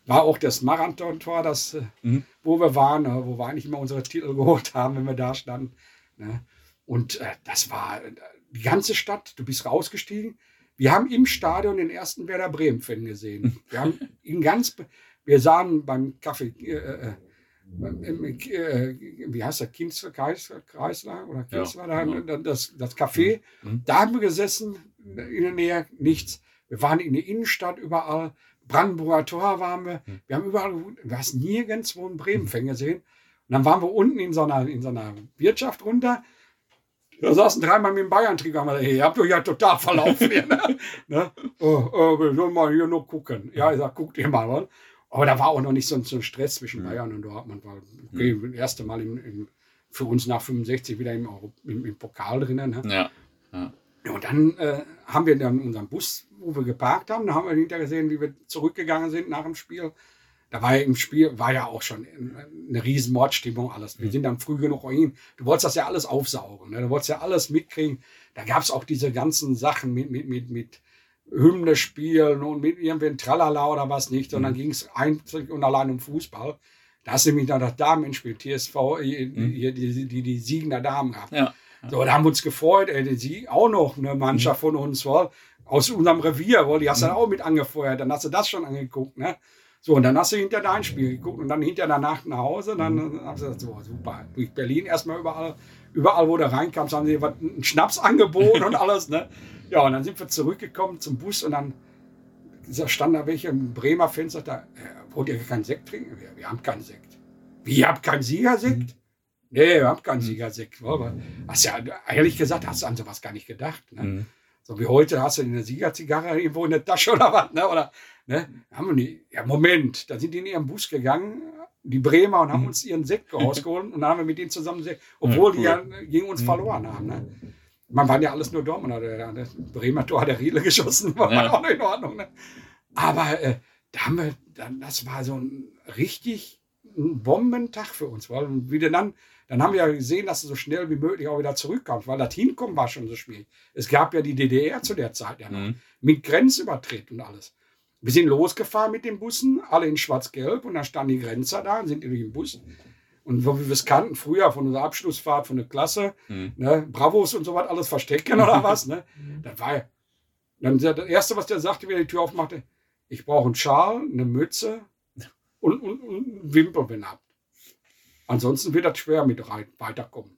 war auch das Marathon-Tor, das, äh, mhm. wo wir waren, äh, wo wir eigentlich immer unsere Titel geholt haben, wenn wir da standen. Ne? Und äh, das war äh, die ganze Stadt, du bist rausgestiegen. Wir haben im Stadion den ersten Werder Bremen-Fan gesehen. Wir haben ihn ganz, wir sahen beim Kaffee, äh, äh, äh, wie heißt der, Kreisler oder Kienzler, ja, genau. das, das Café. Mhm. mhm. Da haben wir gesessen, in der Nähe, nichts. Wir waren in der Innenstadt überall. Brandenburger Tor waren wir. Mhm. Wir haben überall, du hast nirgendwo einen Bremen-Fan gesehen. Und dann waren wir unten in so einer, in so einer Wirtschaft runter. Da saßen dreimal mit dem Bayern-Trikot. Hey, ihr habt euch ja total verlaufen hier. Ne? ne? Oh, oh, wir sollen mal hier nur gucken. Ja, ich sag, guckt ihr mal. Was? Aber da war auch noch nicht so, so ein Stress zwischen Bayern und Dortmund. War okay, das erste Mal im, im, für uns nach 65 wieder im, im, im Pokal drinnen. Ne? Ja. ja. Und dann äh, haben wir dann unseren Bus, wo wir geparkt haben, da haben wir hinterher gesehen, wie wir zurückgegangen sind nach dem Spiel. Da war ja im Spiel, war ja auch schon eine riesen Mordstimmung alles. Wir mhm. sind dann früh genug hin. Du wolltest das ja alles aufsaugen. Ne? Du wolltest ja alles mitkriegen. Da gab es auch diese ganzen Sachen mit, mit, mit, mit Hymne spielen und mit irgendwem Tralala oder was nicht, sondern mhm. ging es einzig und allein um Fußball. Da hast du nämlich noch das Damenspiel, TSV, äh, mhm. die, die, die, die Siegender Damen gehabt. Ja. So, da haben wir uns gefreut, ey, die auch noch eine Mannschaft mhm. von uns, wohl, aus unserem Revier, wohl, die hast du mhm. dann auch mit angefeuert, dann hast du das schon angeguckt, ne? So, und dann hast du hinter dein Spiel geguckt und dann hinter danach nach Hause, dann mhm. hast du gesagt, so, super, durch Berlin erstmal überall, überall, wo du reinkamst, haben sie einen Schnaps angeboten und alles, ne? Ja, und dann sind wir zurückgekommen zum Bus und dann stand da welche im Bremer Fenster da, äh, wollt ihr keinen Sekt trinken? Wir, wir haben keinen Sekt. Wie, ihr habt keinen Siegersekt? Nee, wir haben keinen mhm. Siegersekt. Hast ja, ehrlich gesagt, hast du an sowas gar nicht gedacht. Ne? Mhm. So wie heute hast du eine Siegerzigarre irgendwo in der Tasche oder was, ne? Oder, ne? Haben wir nie. Ja, Moment, da sind die in ihren Bus gegangen, die Bremer und haben mhm. uns ihren Sekt rausgeholt und dann haben wir mit denen zusammen Sekt, obwohl ja, cool. die ja gegen uns mhm. verloren haben. Ne? Man waren ja alles nur Dortmunder. Der, der Bremer Tor hat der Riedle geschossen, war ja. auch noch in Ordnung. Ne? Aber äh, da haben wir, dann, das war so ein richtig ein Bombentag für uns. Weil wieder dann, dann haben wir ja gesehen, dass es so schnell wie möglich auch wieder zurückkommt, weil das Hinkommen war schon so schwierig. Es gab ja die DDR zu der Zeit ja noch, mhm. mit Grenzübertritt und alles. Wir sind losgefahren mit den Bussen, alle in schwarz-gelb und dann standen die Grenzer da und sind durch den Bus. Und wo wir es kannten, früher von unserer Abschlussfahrt von der Klasse, mhm. ne, Bravos und so was, alles verstecken oder was, ne? Das war ja. Dann das Erste, was der sagte, wie er die Tür aufmachte, ich brauche einen Schal, eine Mütze und, und, und wenn habt. Ansonsten wird das schwer mit rein, weiterkommen.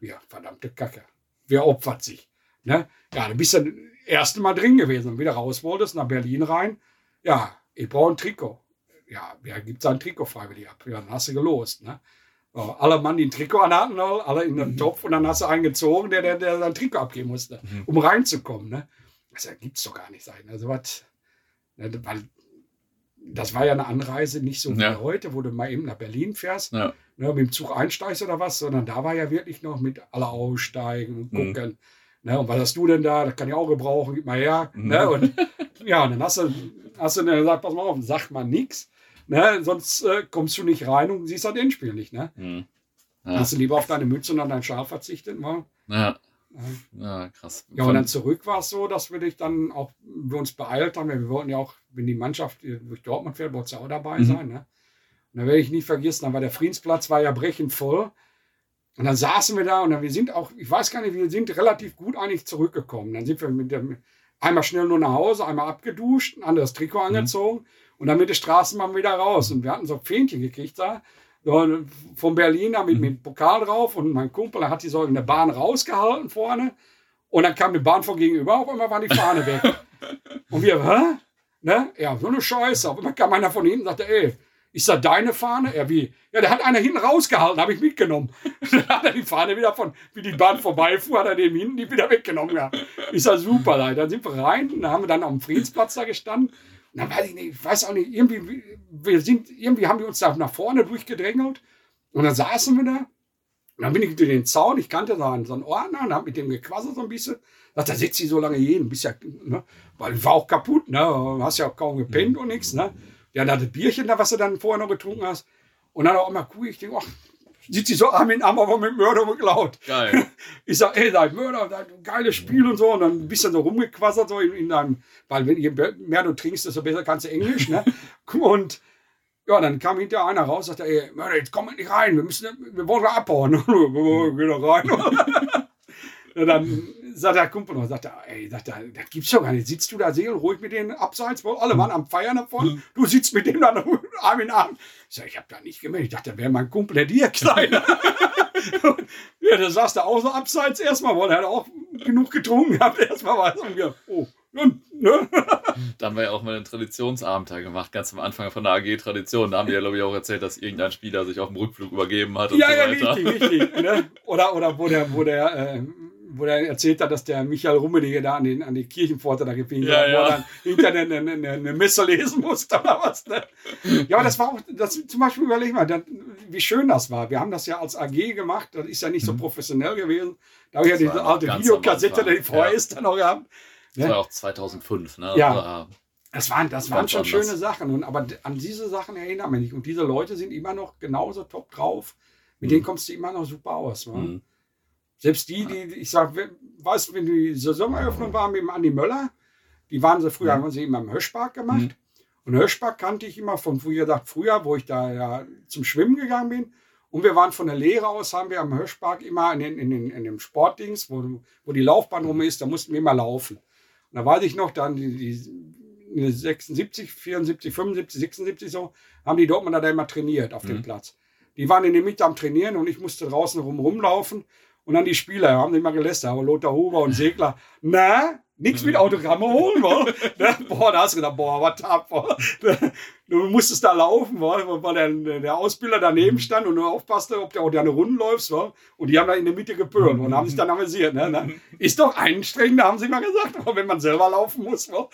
Ja, verdammte Kacke. Wer opfert sich? Ne? Ja, dann bist du das erste Mal drin gewesen und wieder raus wolltest, nach Berlin rein. Ja, ich brauche ein Trikot. Ja, wer gibt sein Trikot freiwillig ab? Ja, dann hast du gelost. Ne? So, alle Mann, die ein Trikot anhatten, alle in den mhm. Topf und dann hast du einen gezogen, der, der, der sein Trikot abgeben musste, mhm. um reinzukommen. Ne? Das gibt es doch gar nicht sein. Also was, ne, weil das war ja eine Anreise nicht so wie ja. heute, wo du mal eben nach Berlin fährst, ja. ne, mit dem Zug einsteigst oder was, sondern da war ja wirklich noch mit alle aussteigen und mhm. gucken. Mhm. Ne, und was hast du denn da? Das kann ich auch gebrauchen, gib mal her. Mhm. Ne, und ja, und dann hast du, hast du gesagt, pass mal auf, sag mal nichts. Ne, sonst äh, kommst du nicht rein und siehst halt den Spiel nicht. Ne? Mhm. Ja. Hast du lieber auf deine Mütze und an deinen Schal verzichtet? Mal? Ja. Ja, krass. Ja, und dann zurück war es so, dass wir dich dann auch, wir uns beeilt haben. Wir wollten ja auch, wenn die Mannschaft durch Dortmund fährt, wolltest du auch dabei mhm. sein. Ne? Und da werde ich nie vergessen, dann war der Friedensplatz war ja brechend voll. Und dann saßen wir da und dann, wir sind auch, ich weiß gar nicht, wir sind relativ gut eigentlich zurückgekommen. Dann sind wir mit dem, einmal schnell nur nach Hause, einmal abgeduscht, ein anderes Trikot mhm. angezogen mhm. und dann mit der Straßenbahn wieder raus. Und wir hatten so Fähnchen gekriegt da von Berlin mit, mhm. mit Pokal drauf und mein Kumpel hat die so in der Bahn rausgehalten vorne und dann kam die Bahn von gegenüber, auf einmal war die Fahne weg. und wir, hä? Ne? Ja, so eine Scheiße. Auf einmal kam einer von hinten und sagte, ey, ist das deine Fahne? Ja, wie? Ja, der hat einer hinten rausgehalten, habe ich mitgenommen. dann hat er die Fahne wieder von, wie die Bahn vorbeifuhr, hat er dem hinten die wieder weggenommen. Ja. Ist ja super, Leute. Dann sind wir rein, dann haben wir dann am Friedensplatz da gestanden dann weiß ich nicht, ich weiß auch nicht, irgendwie, wir sind, irgendwie haben wir uns da nach vorne durchgedrängelt und dann saßen wir da. Und dann bin ich durch den Zaun, ich kannte da so einen Ordner und habe mit dem gequasselt so ein bisschen. Sagt, da sitzt sie so lange jeden, bist ja, ne? Weil ich war auch kaputt, ne? Hast ja auch kaum gepennt und nichts, ne? Ja, da das Bierchen da, was du dann vorher noch getrunken hast. Und dann auch immer cool, ich denke, ach, sieht sie so Arm in Arm, aber mit Mörder geklaut. Geil. Ich sag, ey, dein Mörder, dein geiles Spiel und so. Und dann bist du so rumgequassert, so in, in deinem, weil wenn je mehr du trinkst, desto besser kannst du Englisch, ne? Und ja, dann kam hinterher einer raus, sagte, ey, Mörder, jetzt komm nicht rein, wir müssen, wir wollen abhauen. Geh da rein. ja, dann sagt der Kumpel noch, sagt er, ey, sagt er, das gibt's doch gar nicht. Sitzt du da seelenruhig mit denen abseits, wo alle waren am Feiern davon, hm. du sitzt mit denen dann Arm in Arm. Ich sag, ich hab da nicht gemerkt. Ich dachte, der wäre mein Kumpel, der Dirk sein. ja, der saß da auch so abseits erstmal, weil er hat auch genug getrunken gehabt. Erstmal war es und oh, Ne? da haben wir ja auch mal einen Traditionsabend gemacht, ganz am Anfang von der AG Tradition. Da haben die ja, glaube ich, auch erzählt, dass irgendein Spieler sich auf dem Rückflug übergeben hat und ja, so weiter. Ja, richtig, richtig. Ne? Oder, oder wo der, wo der äh, wo er erzählt hat, dass der Michael Rummenigge da an, den, an die Kirchenpforte da gepinkelt ja, hat, ja. wo er dann hinter eine, eine, eine Messe lesen musste oder was. Ne? Ja, aber das war auch, das, zum Beispiel überleg mal, das, wie schön das war. Wir haben das ja als AG gemacht, das ist ja nicht so mhm. professionell gewesen. Da habe ich ja diese alte Videokassette, die VHS ja. dann noch gehabt. Das war auch 2005, ne? Ja. Oder, das waren, das waren schon anders. schöne Sachen. Und, aber an diese Sachen erinnern wir nicht. Und diese Leute sind immer noch genauso top drauf. Mit mhm. denen kommst du immer noch super aus. Ne? Mhm. Selbst die, die, ich sag, weißt wenn die Saisoneröffnung war mit dem Andi Möller, die waren sie früher, haben sie immer im Höschpark gemacht. Mhm. Und Höschpark kannte ich immer von früher, gedacht, früher, wo ich da ja zum Schwimmen gegangen bin. Und wir waren von der Lehre aus, haben wir am Höschpark immer in, den, in, den, in dem Sportdings, wo, wo die Laufbahn rum ist, da mussten wir immer laufen. Und da weiß ich noch, dann die, die 76, 74, 75, 76 so, haben die Dortmunder da immer trainiert auf mhm. dem Platz. Die waren in der Mitte am Trainieren und ich musste draußen rum rumlaufen. Und dann die Spieler haben immer gelästert, aber Lothar Huber und Segler, na, nichts mit Autogramme holen, wa? Ne? Boah, da hast du gedacht, boah, was tapfer. Du musstest da laufen, wa? weil der, der Ausbilder daneben stand und du aufpasste, ob der auch deine Runden läufst. Wa? Und die haben da in der Mitte gepölt und haben sich dann amüsiert. Ne? ne? Ist doch anstrengend, haben sie immer gesagt, wenn man selber laufen muss. Wa?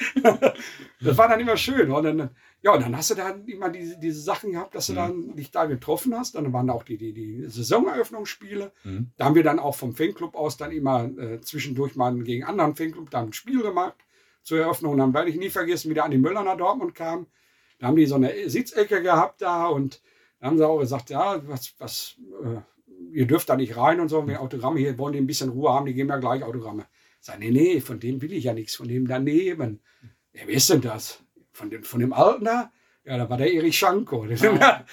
Das war dann immer schön. Wa? Dann, Ja, und dann hast du dann immer diese, diese Sachen gehabt, dass du mhm. dann dich da getroffen hast. Dann waren auch die, die, die Saisoneröffnungsspiele. Mhm. Da haben wir dann auch vom Fanclub aus dann immer äh, zwischendurch mal gegen anderen Fanclub dann ein Spiel gemacht zur Eröffnung. Und dann werde ich nie vergessen, wie der Andi Müller nach Dortmund kam. Da haben die so eine Sitzecke gehabt da und da haben sie auch gesagt, ja, was, was, äh, ihr dürft da nicht rein und so, wir Autogramme hier wollen die ein bisschen Ruhe haben, die geben ja gleich Autogramme. Ich sage, nee, nee, von dem will ich ja nichts, von dem daneben. Ja, wer ist denn das? Von dem, von dem Alten da? Ja, da war der Erich Schanko. Ah.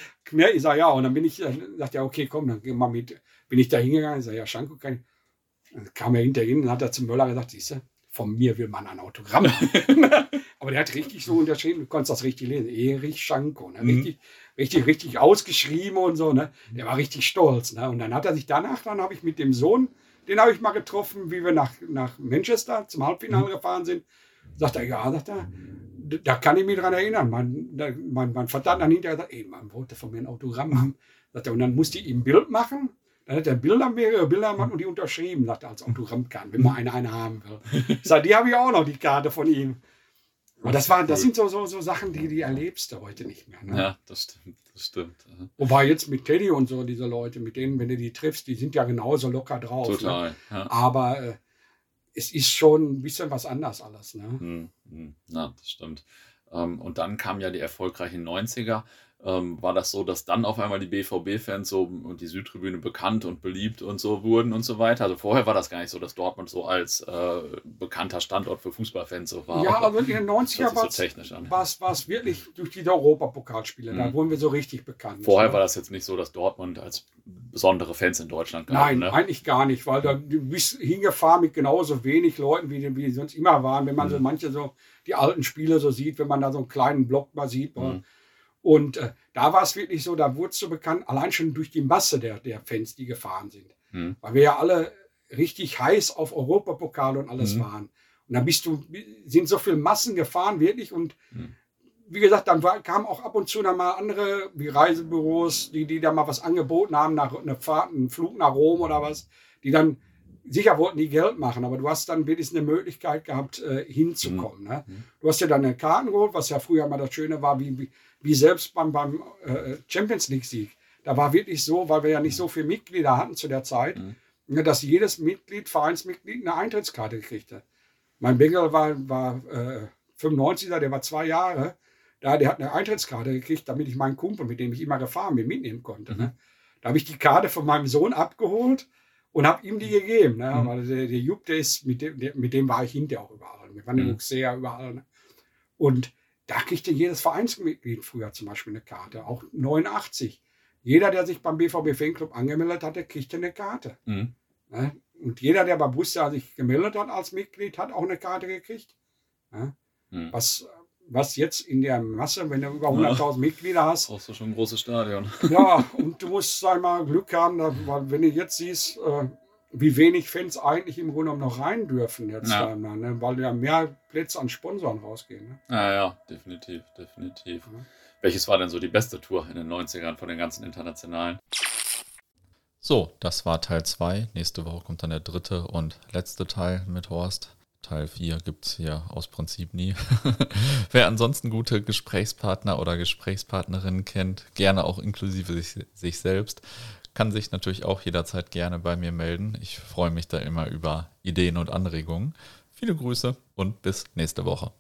ich sage, ja, und dann bin ich, dann sagt er, okay, komm, dann geh mal mit. Bin ich da hingegangen, ich sage, ja, Schanko kann ich. Dann kam er hinterhin und hat er zum Möller gesagt, siehst du, von mir will man ein Autogramm. Aber der hat richtig so unterschrieben, du konntest das richtig lesen. Erich Schanko. Ne? Mhm. Richtig, richtig, richtig ausgeschrieben und so. Ne? Der war richtig stolz. Ne? Und dann hat er sich danach, dann habe ich mit dem Sohn, den habe ich mal getroffen, wie wir nach, nach Manchester zum Halbfinale mhm. gefahren sind. Sagt er, ja, sagt er, da kann ich mich dran erinnern. Mein, mein, mein Vater hat dann hinterher gesagt, ey, man wollte von mir ein Autogramm haben. Sagt er, und dann musste ich ihm ein Bild machen. Dann hat er Bilder, mehrere Bilder gemacht und die unterschrieben, sagt er als Autogrammkarte, wenn man eine, eine haben will. Ich sage, die habe ich auch noch, die Karte von ihm. Aber das, war, das sind so, so, so Sachen, die, die erlebst du heute nicht mehr. Ne? Ja, das stimmt, das stimmt. Wobei jetzt mit Teddy und so, diese Leute, mit denen, wenn du die triffst, die sind ja genauso locker drauf. Ne? Total. Ne? Ja. Aber äh, es ist schon ein bisschen was anders alles. Ne? Hm, hm. Na, das stimmt. Ähm, und dann kamen ja die erfolgreichen 90er ähm, war das so, dass dann auf einmal die BVB-Fans so und die Südtribüne bekannt und beliebt und so wurden und so weiter. Also vorher war das gar nicht so, dass Dortmund so als äh, bekannter Standort für Fußballfans so war. Ja, aber in den 90er war es so wirklich durch die Europapokalspiele. Mhm. Da wurden wir so richtig bekannt. Vorher ne? war das jetzt nicht so, dass Dortmund als besondere Fans in Deutschland gab. Nein, ne? eigentlich gar nicht, weil da du bist hingefahren mit genauso wenig Leuten, wie, wie sonst immer waren. Wenn man mhm. so manche so die alten Spiele so sieht, wenn man da so einen kleinen Block mal sieht. Mhm und äh, da war es wirklich so, da wurde es so bekannt, allein schon durch die Masse der, der Fans, die gefahren sind. Mhm. Weil wir ja alle richtig heiß auf Europapokal und alles mhm. waren. Und dann bist du, sind so viele Massen gefahren, wirklich. Und mhm. wie gesagt, dann war, kamen auch ab und zu dann mal andere, wie Reisebüros, die, die da mal was angeboten haben, nach einer Fahrt, einen Flug nach Rom oder was, die dann sicher wollten die Geld machen, aber du hast dann wenigstens eine Möglichkeit gehabt, äh, hinzukommen. Mhm. Ne? Mhm. Du hast ja dann eine Karten geholt, was ja früher mal das Schöne war, wie, wie, wie selbst beim, beim äh, Champions League-Sieg. Da war wirklich so, weil wir ja nicht so viele Mitglieder hatten zu der Zeit, mhm. Ne, dass jedes Mitglied, Vereinsmitglied, eine Eintrittskarte kriegte. Mein Bengel war, war äh, 95er, der war zwei Jahre. Da, der hat eine Eintrittskarte gekriegt, damit ich meinen Kumpel, mit dem ich immer gefahren bin, mitnehmen konnte. Ne? Mhm. Ne? Da habe ich die Karte von meinem Sohn abgeholt und habe ihm die gegeben. Ne? Mhm. Weil der, der Jupp, der ist, mit dem, der, mit dem war ich hinterher auch überall. Wir waren mhm. sehr überall. Ne? Und da kriegte jedes Vereinsmitglied früher zum Beispiel eine Karte, auch 89. Jeder, der sich beim BVB Fanclub angemeldet hatte, kriegte eine Karte. Mhm. Ne? Und jeder, der bei Busja sich gemeldet hat als Mitglied, hat auch eine Karte gekriegt. Ne? Mhm. Was, was jetzt in der Masse, wenn du über 100.000 ja. Mitglieder hast. Brauchst du schon ein großes Stadion. Ja, und du musst einmal Glück haben, weil wenn du jetzt siehst, äh, wie wenig Fans eigentlich im Grunde noch rein dürfen jetzt, ja. dann, ne? weil ja mehr Plätze an Sponsoren rausgehen. Ne? Ja, ja, definitiv, definitiv. Ja. Welches war denn so die beste Tour in den 90ern von den ganzen internationalen? So, das war Teil 2. Nächste Woche kommt dann der dritte und letzte Teil mit Horst. Teil 4 gibt es hier aus Prinzip nie. Wer ansonsten gute Gesprächspartner oder Gesprächspartnerinnen kennt, gerne auch inklusive sich, sich selbst, kann sich natürlich auch jederzeit gerne bei mir melden. Ich freue mich da immer über Ideen und Anregungen. Viele Grüße und bis nächste Woche.